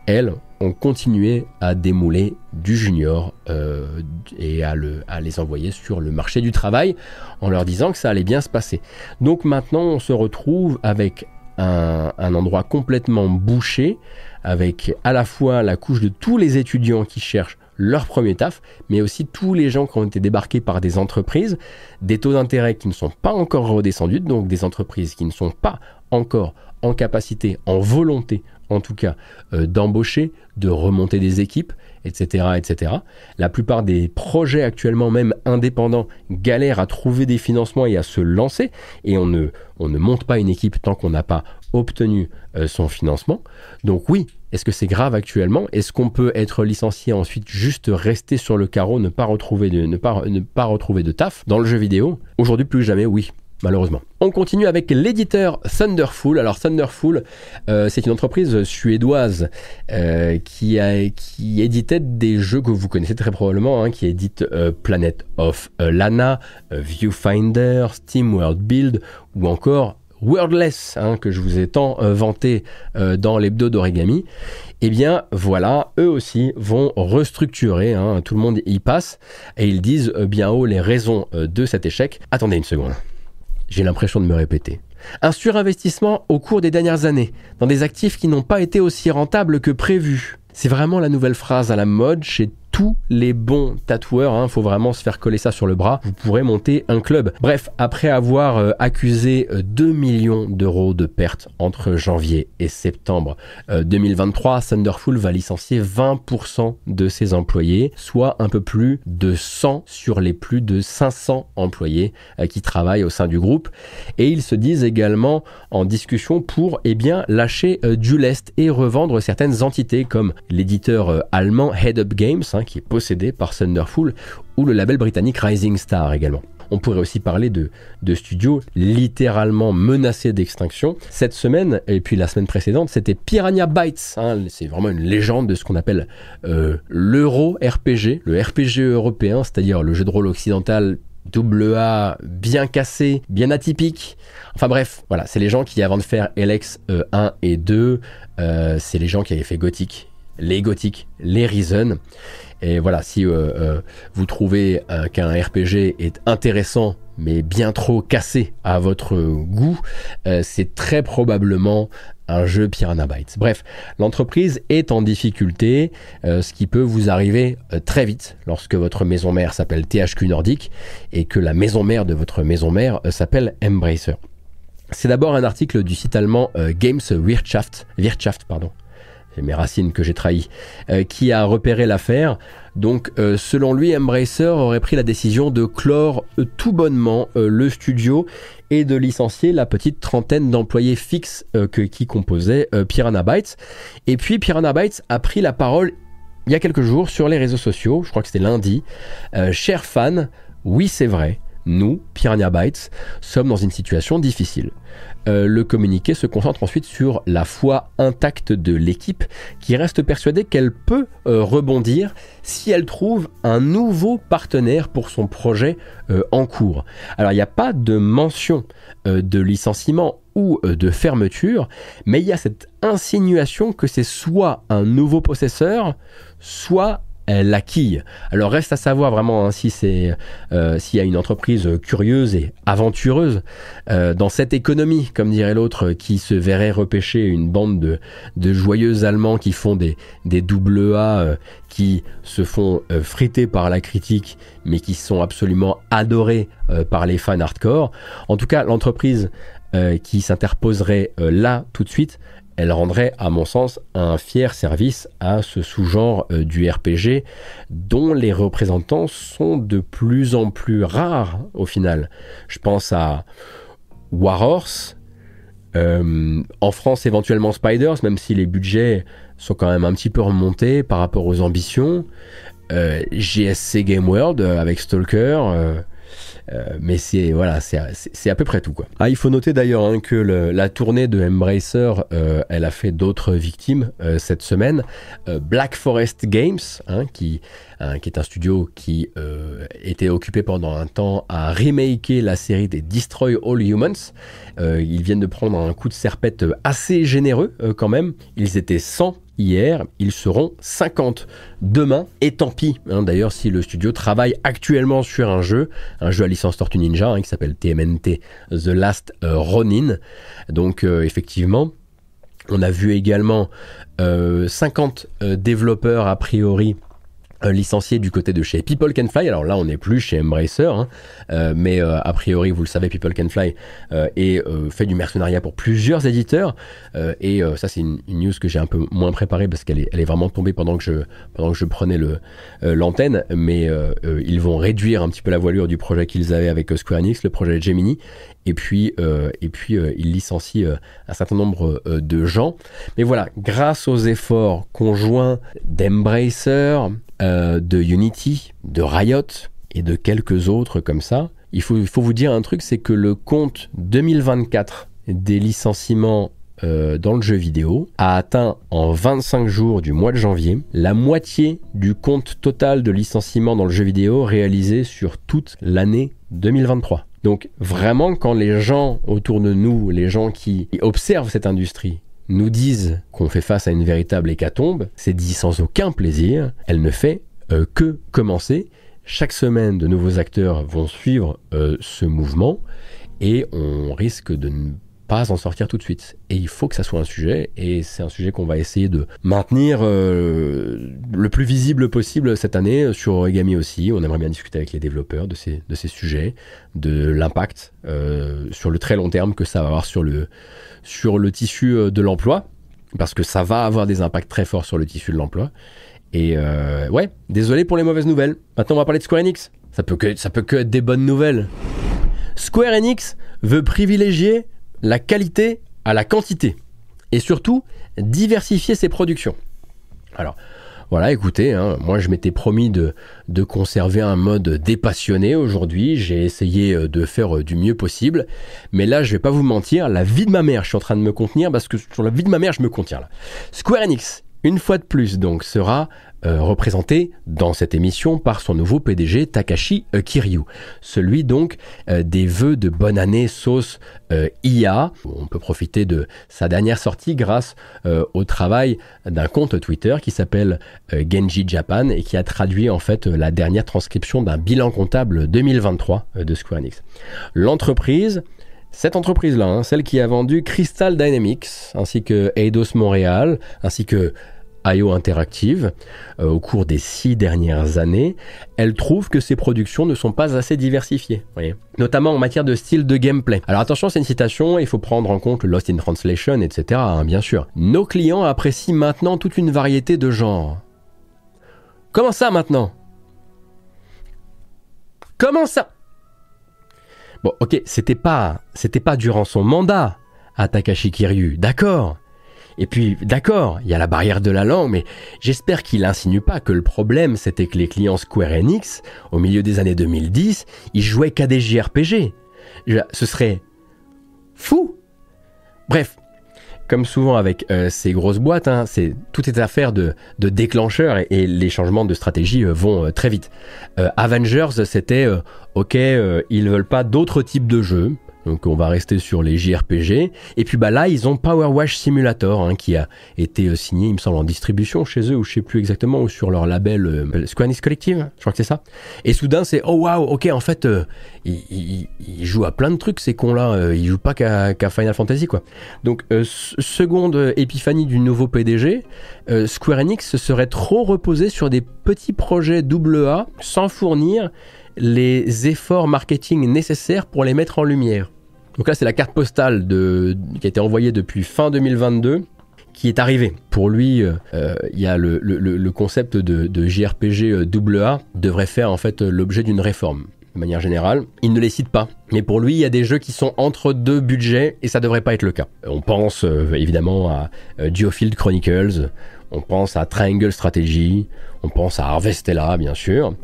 elles, ont continué à démouler du junior euh, et à, le, à les envoyer sur le marché du travail en leur disant que ça allait bien se passer. Donc maintenant, on se retrouve avec un, un endroit complètement bouché, avec à la fois la couche de tous les étudiants qui cherchent leur premier taf, mais aussi tous les gens qui ont été débarqués par des entreprises, des taux d'intérêt qui ne sont pas encore redescendus, donc des entreprises qui ne sont pas encore en capacité, en volonté en tout cas, euh, d'embaucher, de remonter des équipes, etc., etc. La plupart des projets actuellement même indépendants galèrent à trouver des financements et à se lancer, et on ne, on ne monte pas une équipe tant qu'on n'a pas obtenu son financement. Donc oui, est-ce que c'est grave actuellement? Est-ce qu'on peut être licencié ensuite juste rester sur le carreau, ne pas retrouver de, taf? Dans le jeu vidéo Aujourd'hui plus jamais, oui malheureusement. On continue avec l'éditeur Thunderful. Alors Thunderful, euh, c'est une entreprise suédoise euh, qui, a, qui éditait des jeux que vous connaissez très probablement, hein, qui édite euh, Planet of Lana, Viewfinder, Steam World Build ou encore Wordless, hein, que je vous ai tant vanté dans l'hebdo d'origami, eh bien voilà, eux aussi vont restructurer, hein, tout le monde y passe, et ils disent bien haut les raisons de cet échec. Attendez une seconde. J'ai l'impression de me répéter. Un surinvestissement au cours des dernières années dans des actifs qui n'ont pas été aussi rentables que prévu. C'est vraiment la nouvelle phrase à la mode chez tous les bons tatoueurs, hein, faut vraiment se faire coller ça sur le bras, vous pourrez monter un club. Bref, après avoir euh, accusé 2 euh, millions d'euros de pertes entre janvier et septembre 2023, euh, Thunderful va licencier 20% de ses employés, soit un peu plus de 100 sur les plus de 500 employés qui travaillent au sein du groupe. Et ils se disent également en discussion pour eh bien, lâcher du lest et revendre certaines entités comme l'éditeur allemand Head Up Games, hein, qui est possédé par Thunderful, ou le label britannique Rising Star également. On pourrait aussi parler de, studios littéralement menacés d'extinction. Cette semaine, et puis la semaine précédente, c'était Piranha Bytes. Hein. c'est vraiment une légende de ce qu'on appelle euh, l'euro RPG, le RPG européen, c'est-à-dire le jeu de rôle occidental double A bien cassé, bien atypique. Enfin bref, voilà, c'est les gens qui, avant de faire LX 1 euh, et 2, euh, c'est les gens qui avaient fait Gothic, les Gothic, les Reason. Et voilà, si euh, euh, vous trouvez euh, qu'un RPG est intéressant mais bien trop cassé à votre goût, c'est très probablement un jeu Piranha Bytes. Bref, l'entreprise est en difficulté, ce qui peut vous arriver très vite lorsque votre maison mère s'appelle THQ Nordic et que la maison mère de votre maison mère s'appelle Embracer. C'est d'abord un article du site allemand Games Wirtschaft, Wirtschaft pardon, mes racines que j'ai trahies, euh, qui a repéré l'affaire. Donc, euh, selon lui, Embracer aurait pris la décision de clore euh, tout bonnement le studio et de licencier la petite trentaine d'employés fixes qui composaient Piranha Bytes. Et puis, Piranha Bytes a pris la parole il y a quelques jours sur les réseaux sociaux, je crois que c'était lundi. chers fans, oui c'est vrai, nous, Piranha Bytes, sommes dans une situation difficile. Euh, le communiqué se concentre ensuite sur la foi intacte de l'équipe qui reste persuadée qu'elle peut euh, rebondir si elle trouve un nouveau partenaire pour son projet euh, en cours. Alors il n'y a pas de mention de licenciement ou de fermeture, mais il y a cette insinuation que c'est soit un nouveau possesseur, soit la quille. Alors reste à savoir vraiment hein, si c'est euh, s'il y a une entreprise curieuse et aventureuse euh, dans cette économie, comme dirait l'autre, qui se verrait repêcher une bande de, de joyeux Allemands qui font des, des double A, euh, qui se font friter par la critique, mais qui sont absolument adorés par les fans hardcore. En tout cas, l'entreprise qui s'interposerait là tout de suite elle rendrait, à mon sens, un fier service à ce sous-genre euh, du RPG dont les représentants sont de plus en plus rares au final. Je pense à Warhorse, euh, en France éventuellement Spiders, même si les budgets sont quand même un petit peu remontés par rapport aux ambitions. Euh, GSC Game World avec Stalker. Euh, mais c'est voilà, c'est à peu près tout quoi. Ah, il faut noter d'ailleurs hein, que la tournée de Embracer, euh, elle a fait d'autres victimes euh, cette semaine. Black Forest Games, hein, qui qui est un studio qui était occupé pendant un temps à remaker la série des Destroy All Humans. ils viennent de prendre un coup de serpette assez généreux quand même. Ils étaient 100 hier, ils seront 50 demain. Et tant pis, hein, d'ailleurs, si le studio travaille actuellement sur un jeu, un jeu à licence Tortue Ninja hein, qui s'appelle TMNT The Last euh, Ronin. Donc, euh, effectivement, on a vu également 50 euh, développeurs a priori licencié du côté de chez People Can Fly. Alors là, on n'est plus chez Embracer, hein, euh, mais euh, a priori, vous le savez, People Can Fly et fait du mercenariat pour plusieurs éditeurs. et ça, c'est une, news que j'ai un peu moins préparée parce qu'elle est, est vraiment tombée pendant que je, pendant que je prenais l'antenne. Mais ils vont réduire un petit peu la voilure du projet qu'ils avaient avec Square Enix, le projet Gemini. Et puis, et puis ils licencient un certain nombre de gens. Mais voilà, grâce aux efforts conjoints d'Embracer, euh, de Unity, de Riot et de quelques autres comme ça. Il faut, faut vous dire un truc, c'est que le compte 2024 des licenciements euh, dans le jeu vidéo a atteint en 25 jours du mois de janvier la moitié du compte total de licenciements dans le jeu vidéo réalisé sur toute l'année 2023. Donc vraiment quand les gens autour de nous, les gens qui observent cette industrie, nous disent qu'on fait face à une véritable hécatombe, c'est dit sans aucun plaisir, elle ne fait euh, que commencer. Chaque semaine, de nouveaux acteurs vont suivre euh, ce mouvement et on risque de ne pas en sortir tout de suite. Et il faut que ça soit un sujet, et c'est un sujet qu'on va essayer de maintenir euh, le plus visible possible cette année sur Origami aussi. On aimerait bien discuter avec les développeurs de ces, de ces sujets, de l'impact sur le très long terme que ça va avoir sur le, sur le tissu euh, de l'emploi, parce que ça va avoir des impacts très forts sur le tissu de l'emploi. Et euh, ouais, désolé pour les mauvaises nouvelles. Maintenant, on va parler de Square Enix. Ça peut que, ça peut que être des bonnes nouvelles. Square Enix veut privilégier la qualité à la quantité. Et surtout, diversifier ses productions. Alors, voilà, écoutez, hein, moi je m'étais promis de, de, conserver un mode dépassionné aujourd'hui. J'ai essayé euh, de faire euh, du mieux possible. Mais là, je vais pas vous mentir, la vie de ma mère, je suis en train de me contenir parce que sur la vie de ma mère, je me contiens là. Square Enix, une fois de plus, donc, sera euh, représenté dans cette émission par son nouveau PDG Takashi euh, Kiryu. Celui donc euh, des vœux de bonne année sauce IA. On peut profiter de sa dernière sortie grâce au travail d'un compte Twitter qui s'appelle Genji Japan et qui a traduit en fait la dernière transcription d'un bilan comptable 2023 de Square Enix. L'entreprise cette entreprise-là, hein, celle qui a vendu Crystal Dynamics, ainsi que Eidos Montréal, ainsi que IO Interactive euh, au cours des six dernières années, elle trouve que ses productions ne sont pas assez diversifiées, notamment en matière de style de gameplay. Alors attention, c'est une citation, il faut prendre en compte le Lost in Translation, etc. Hein, bien sûr. Nos clients apprécient maintenant toute une variété de genres. Comment ça maintenant? Comment ça? Bon, ok, c'était pas, c'était pas durant son mandat à Takashi Kiryu, d'accord? Et puis, d'accord, il y a la barrière de la langue, mais j'espère qu'il insinue pas que le problème, c'était que les clients Square Enix, au milieu des années 2010, ils jouaient qu'à des JRPG. Ce serait fou. Bref, comme souvent avec euh, ces grosses boîtes, hein, c'est tout est affaire de, de déclencheur et, les changements de stratégie euh, vont euh, très vite. Avengers, c'était ok, ils veulent pas d'autres types de jeux. Donc on va rester sur les JRPG. Et puis bah là, ils ont Power Wash Simulator hein, qui a été euh, signé, il me semble, en distribution chez eux, ou je sais plus exactement, ou sur leur label euh, Square Enix Collective, je crois que c'est ça. Et soudain, c'est oh waouh, ok, en fait, euh, ils, jouent à plein de trucs ces cons-là. ils jouent pas qu'à Final Fantasy quoi. Donc seconde épiphanie du nouveau PDG, Square Enix se serait trop reposé sur des petits projets AA sans fournir les efforts marketing nécessaires pour les mettre en lumière. Donc là, c'est la carte postale de, qui a été envoyée depuis fin 2022 qui est arrivée. Pour lui, euh, euh, il y a le, concept de, JRPG AA euh, devrait faire en fait l'objet d'une réforme. De manière générale, il ne les cite pas. Mais pour lui, il y a des jeux qui sont entre deux budgets et ça devrait pas être le cas. On pense évidemment à Geofield Chronicles, on pense à Triangle Strategy, on pense à Harvestella bien sûr.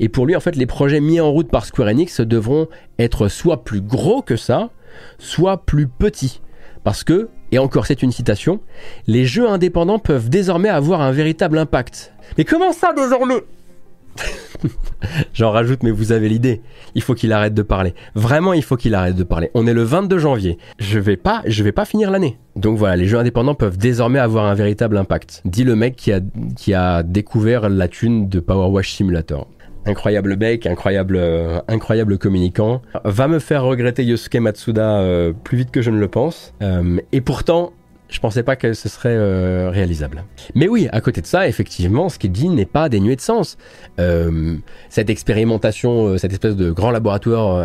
Et pour lui, en fait, les projets mis en route par Square Enix devront être soit plus gros que ça, soit plus petit. Parce que, et encore c'est une citation, les jeux indépendants peuvent désormais avoir un véritable impact. Mais comment ça désormais? [LAUGHS] J'en rajoute, mais vous avez l'idée. Il faut qu'il arrête de parler. Vraiment, il faut qu'il arrête de parler. On est le 22 janvier. Je vais pas, je vais pas finir l'année. Donc voilà, les jeux indépendants peuvent désormais avoir un véritable impact. Dit le mec qui a, qui a découvert la thune de Power Wash Simulator incroyable bec, incroyable, euh, incroyable communicant, va me faire regretter Yosuke Matsuda euh, plus vite que je ne le pense. Euh, et pourtant, Je pensais pas que ce serait réalisable. Mais oui, à côté de ça, effectivement, ce qu'il dit n'est pas dénué de sens. Cette expérimentation, cette espèce de grand laboratoire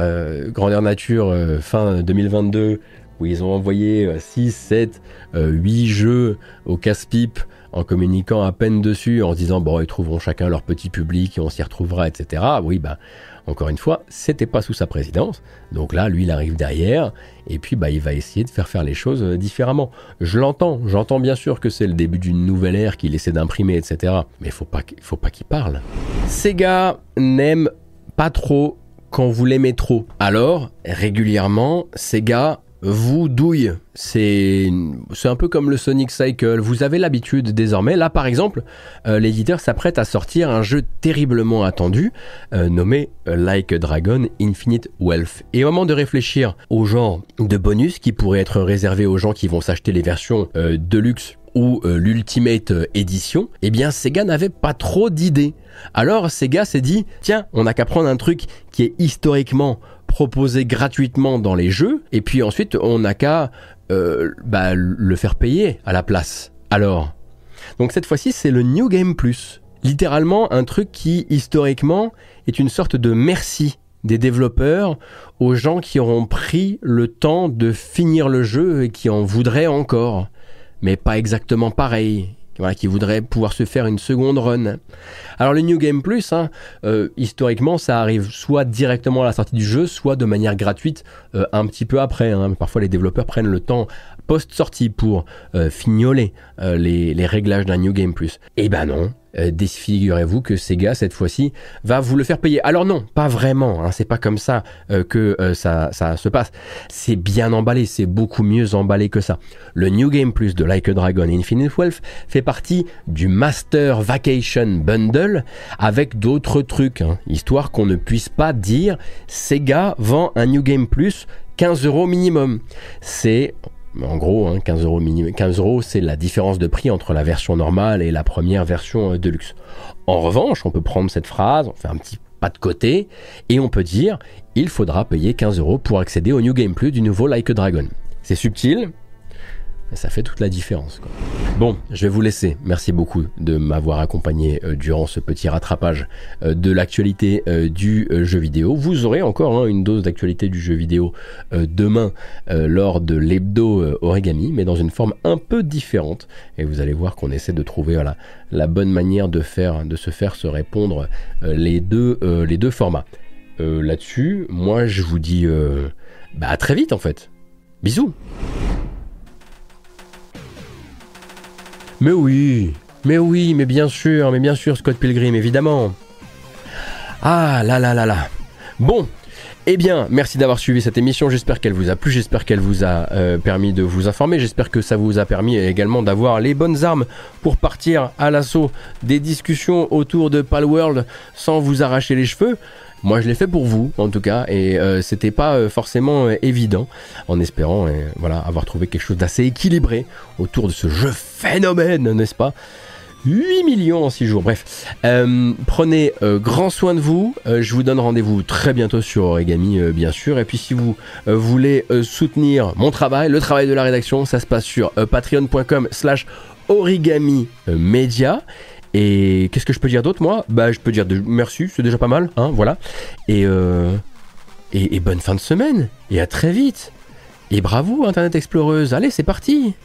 grandeur nature fin 2022, où ils ont envoyé 6, 7, 8 jeux au casse-pipe en communiquant à peine dessus, en se disant bon, ils trouveront chacun leur petit public et on s'y retrouvera, etc. Oui, bah encore une fois, c'était pas sous sa présidence. Donc là, lui, il arrive derrière et puis bah, il va essayer de faire faire les choses euh, différemment. Je l'entends, j'entends bien sûr que c'est le début d'une nouvelle ère qu'il essaie d'imprimer, etc. Mais faut pas, faut pas qu'il parle. Sega n'aime pas trop quand vous l'aimez trop. Alors, régulièrement, Sega vous douille. C'est un peu comme le Sonic Cycle. Vous avez l'habitude désormais. Là, par exemple, euh, l'éditeur s'apprête à sortir un jeu terriblement attendu euh, nommé euh, Like a Dragon Infinite Wealth. Et au moment de réfléchir au genre de bonus qui pourrait être réservé aux gens qui vont s'acheter les versions deluxe ou l'Ultimate Edition, eh bien Sega n'avait pas trop d'idées. Alors Sega s'est dit, tiens, on n'a qu'à prendre un truc qui est historiquement proposé gratuitement dans les jeux, et puis ensuite on n'a qu'à euh, bah, le faire payer à la place. Alors, donc cette fois-ci c'est le New Game Plus. Littéralement un truc qui historiquement est une sorte de merci des développeurs aux gens qui auront pris le temps de finir le jeu et qui en voudraient encore. Mais pas exactement pareil qui voudrait pouvoir se faire une seconde run. Alors le New Game Plus, hein, euh, historiquement, ça arrive soit directement à la sortie du jeu, soit de manière gratuite euh, un petit peu après. Hein. Parfois les développeurs prennent le temps post-sortie pour euh, fignoler les, les, réglages d'un New Game Plus. Eh ben non, euh, défigurez-vous que Sega cette fois-ci va vous le faire payer. Alors non, pas vraiment, hein, c'est pas comme ça euh, que euh, ça, ça, se passe. C'est bien emballé, c'est beaucoup mieux emballé que ça. Le New Game Plus de Like a Dragon Infinite Wealth fait partie du Master Vacation Bundle avec d'autres trucs, hein, histoire qu'on ne puisse pas dire Sega vend un New Game Plus 15 euros minimum. C'est en gros, 15 hein, euros 15 euros, c'est la différence de prix entre la version normale et la première version euh, de luxe. En revanche, on peut prendre cette phrase, on fait un petit pas de côté, et on peut dire il faudra payer 15 euros pour accéder au New Game Plus du nouveau Like a Dragon. C'est subtil, ça fait toute la différence. Bon, je vais vous laisser. Merci beaucoup de m'avoir accompagné euh, durant ce petit rattrapage euh, de l'actualité euh, du jeu vidéo. Vous aurez encore hein, une dose d'actualité du jeu vidéo demain lors de l'hebdo origami, mais dans une forme un peu différente. Et vous allez voir qu'on essaie de trouver la bonne manière de, faire, se faire se répondre les, deux, les deux formats. Là-dessus, moi je vous dis bah, à très vite en fait. Bisous Mais oui, mais oui, mais bien sûr, mais bien sûr, Scott Pilgrim, évidemment. Ah là là là là. Bon, eh bien, merci d'avoir suivi cette émission. J'espère qu'elle vous a plu. J'espère qu'elle vous a euh, permis de vous informer. J'espère que ça vous a permis également d'avoir les bonnes armes pour partir à l'assaut des discussions autour de Palworld sans vous arracher les cheveux. Moi, je l'ai fait pour vous, en tout cas, et euh, c'était pas euh, forcément euh, évident, en espérant, voilà, avoir trouvé quelque chose d'assez équilibré autour de ce jeu phénomène, n'est-ce pas? 8 millions en 6 jours. Bref, prenez grand soin de vous. je vous donne rendez-vous très bientôt sur Origami, bien sûr. Et puis, si vous voulez soutenir mon travail, le travail de la rédaction, ça se passe sur patreon.com/slash origami media. Et qu'est-ce que je peux dire d'autre, moi? Bah, je peux dire de... merci, c'est déjà pas mal, hein, voilà. Et, euh... et, et bonne fin de semaine, et à très vite. Et bravo, Internet Exploreuse. Allez, c'est parti